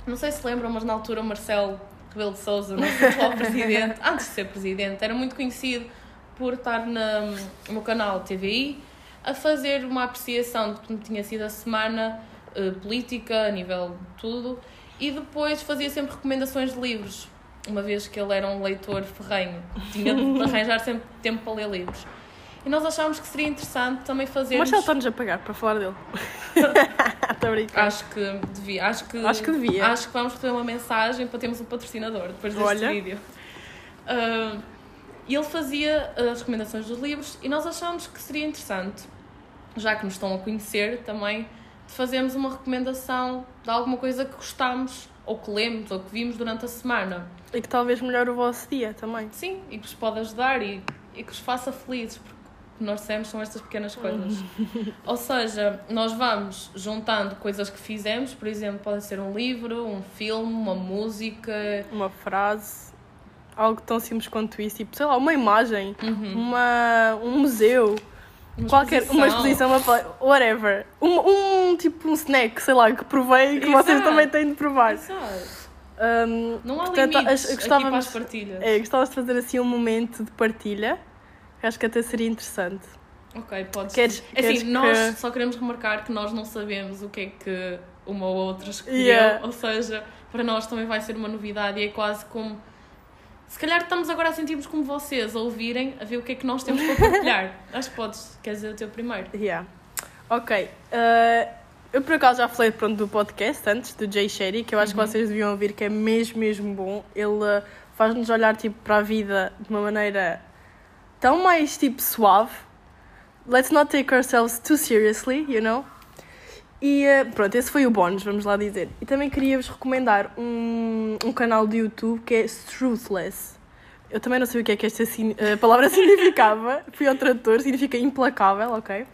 Não sei se lembram, mas na altura o Marcelo Rebelo de Souza, nosso atual presidente, antes de ser presidente, era muito conhecido por estar na, no canal TVI a fazer uma apreciação de como tinha sido a semana uh, política, a nível de tudo, e depois fazia sempre recomendações de livros, uma vez que ele era um leitor ferrenho, tinha de arranjar sempre tempo para ler livros. E nós achámos que seria interessante também fazer. Mas ele está-nos a pagar para falar dele. Estou a brincar. Acho que devia. Acho que, Acho que devia. Acho que vamos receber uma mensagem para termos um patrocinador depois deste Olha. vídeo. Uh, e ele fazia as recomendações dos livros e nós achámos que seria interessante, já que nos estão a conhecer também, de fazermos uma recomendação de alguma coisa que gostamos, ou que lemos, ou que vimos durante a semana. E que talvez melhore o vosso dia também. Sim, e que vos pode ajudar e, e que vos faça felizes, porque o que nós temos são estas pequenas coisas. Ou seja, nós vamos juntando coisas que fizemos, por exemplo, pode ser um livro, um filme, uma música, Uma frase, algo tão simples quanto isso. Tipo, sei lá, uma imagem, Uhum. uma, um museu, uma qualquer, uma exposição, uma whatever. Um, um tipo um snack, sei lá, que provei e que vocês Exato. também têm de provar. Exato. Um, Não há portanto, limites as- aqui para gostávamos, as partilhas. é, gostávamos de fazer assim um momento de partilha. Acho que até seria interessante. Ok, podes. Queres- É assim, queres nós que- só queremos remarcar que nós não sabemos o que é que uma ou outra escolheu. Yeah. Ou seja, para nós também vai ser uma novidade e é quase como. Se calhar estamos agora a sentirmos como vocês a ouvirem, a ver o que é que nós temos para partilhar. Acho que podes. Queres dizer o teu primeiro? Yeah. Ok. uh, eu por acaso já falei pronto, do podcast antes, do Jay Sherry, que eu acho que vocês deviam ouvir, que é mesmo, mesmo bom. Ele uh, faz-nos olhar tipo, para a vida de uma maneira tão mais tipo suave. Let's not take ourselves too seriously, you know? E uh, pronto, esse foi o bónus, vamos lá dizer. E também queria-vos recomendar um, um canal de YouTube que é Truthless. Eu também não sei o que é que esta uh, palavra significava. Fui ao tradutor, significa implacável, ok?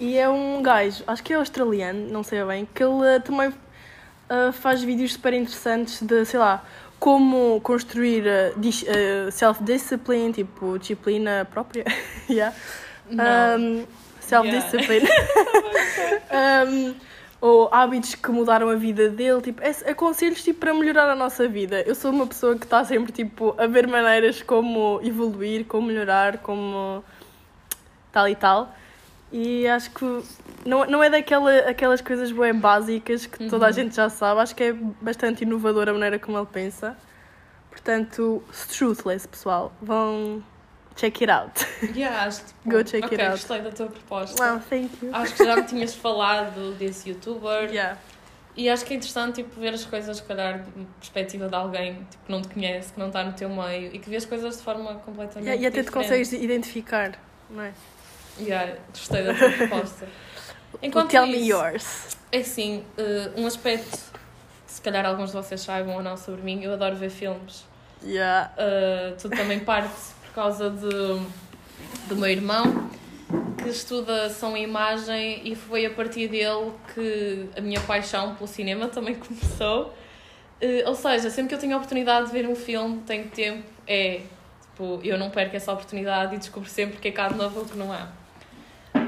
E é um gajo, acho que é australiano, não sei bem, que ele uh, também uh, faz vídeos super interessantes de, sei lá, como construir uh, dis- self-discipline, tipo, disciplina própria. yeah. Um, self-discipline. um, ou hábitos que mudaram a vida dele, tipo, é, é conselhos tipo, para melhorar a nossa vida. Eu sou uma pessoa que está sempre tipo, a ver maneiras como evoluir, como melhorar, como tal e tal. E acho que não, não é daquela, aquelas coisas bem básicas que toda a gente já sabe. Acho que é bastante inovadora a maneira como ele pensa. Portanto, Truthless, pessoal. Vão check it out. Yeah, acho que. Go check ok, it out. gostei da tua proposta. Wow, thank you. Acho que já me tinhas falado desse youtuber Yeah. e acho que é interessante tipo, ver as coisas, se calhar, de perspectiva de alguém tipo, que não te conhece, que não está no teu meio e que vê as coisas de forma completamente Yeah, e até te consegues identificar, não é? Yeah, gostei da tua proposta. Enquanto Tell me isso, yours. É assim, eh, um aspecto que se calhar alguns de vocês saibam ou não sobre mim, eu adoro ver filmes. Yeah. Uh, tudo também parte causa de, do meu irmão que estuda som e imagem e foi a partir dele que a minha paixão pelo cinema também começou. Uh, ou seja, sempre que eu tenho a oportunidade de ver um filme, tenho tempo, é tipo, eu não perco essa oportunidade e descubro sempre que é cá de novo o que não há.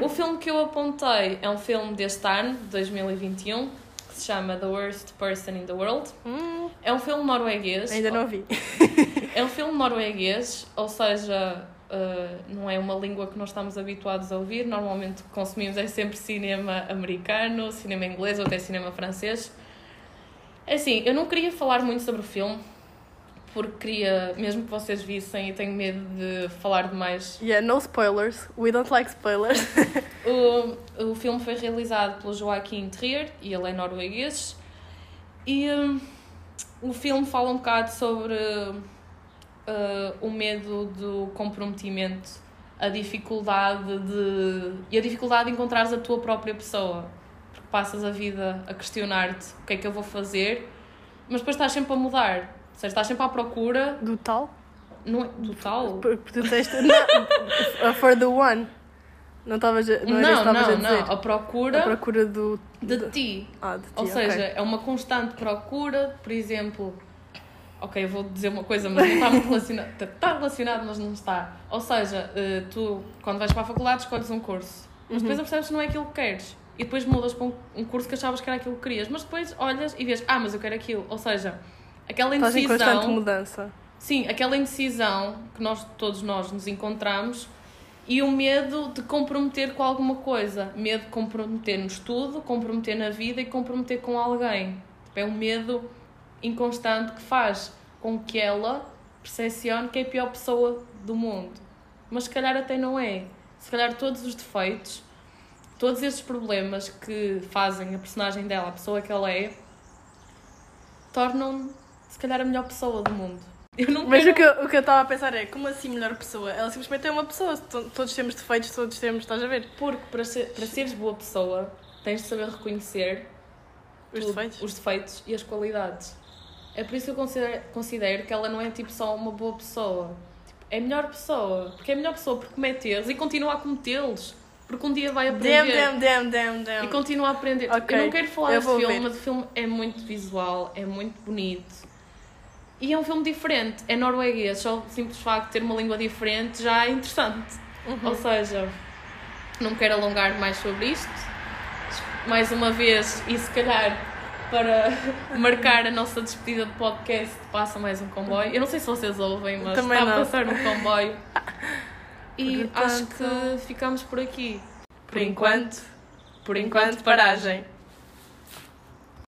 O filme que eu apontei é um filme deste ano, de 2021, que se chama The Worst Person in the World. Hum, É um filme norueguês. ainda não vi. É um filme norueguês, ou seja, uh, não é uma língua que nós estamos habituados a ouvir. Normalmente o que consumimos é sempre cinema americano, cinema inglês ou até cinema francês. É assim, eu não queria falar muito sobre o filme, porque queria mesmo que vocês vissem e tenho medo de falar demais. Yeah, no spoilers. We don't like spoilers. O, o filme foi realizado pelo Joaquim Trier e ele é norueguês. E hum, o filme fala um bocado sobre uh, o medo do comprometimento, a dificuldade de. e a dificuldade de encontrares a tua própria pessoa. Porque passas a vida a questionar-te o que é que eu vou fazer, mas depois estás sempre a mudar. Ou seja, estás sempre à procura Do tal? não é, do tal. Porque tu disseste. Não, for the one. Não estavas a, não, Não, estavas a não, não. A procura A procura do. de do- ti. Ah, de ti. Ou ok. seja, é uma constante procura, por exemplo, Ok, eu vou dizer uma coisa, mas não está muito relacionado. Está relacionado, mas não está. Ou seja, eh, tu, quando vais para a faculdade, escolhes um curso. Mas depois percebes que não é aquilo que queres. E depois mudas para um, curso que achavas que era aquilo que querias. Mas depois olhas e vês, ah, mas eu quero aquilo. Ou seja, aquela Estás em constante indecisão. mudança. Sim, aquela indecisão que nós, todos nós nos encontramos e o medo de comprometer com alguma coisa. Medo de comprometer no estudo, comprometer na vida e comprometer com alguém. Tipo, É um medo inconstante que faz com que ela percepcione que é a pior pessoa do mundo. Mas se calhar até não é. Se calhar todos os defeitos, todos esses problemas que fazem a personagem dela, a pessoa que ela é, tornam se calhar a melhor pessoa do mundo. Eu não Mas quero... o que, eu- o que eu estava a pensar é, como assim melhor pessoa? Ela simplesmente é uma pessoa, to- todos temos defeitos, todos temos, estás a ver? Porque para, ser, para seres boa pessoa, tens de saber reconhecer Os tudo, defeitos. os defeitos e as qualidades. É por isso que eu considero, considero que ela não é tipo só uma boa pessoa. Tipo, é a melhor pessoa. Porque é a melhor pessoa porque comete erros e continua a cometê-los. Porque um dia vai aprender. Damn, damn, damn, damn. E continua a aprender. Ok, Eu não quero falar vou filme, ver. mas o filme é muito visual, é muito bonito. E é um filme diferente. É norueguês. Só o simples facto de ter uma língua diferente já é interessante. Uhum. Ou seja, não quero alongar mais sobre isto. Mais uma vez, e se calhar para marcar a nossa despedida de podcast, passa mais um comboio. Eu não sei se vocês ouvem, mas Também está a não. passar um comboio. E Portanto- acho que ficamos por aqui. Por enquanto, Por enquanto, paragem.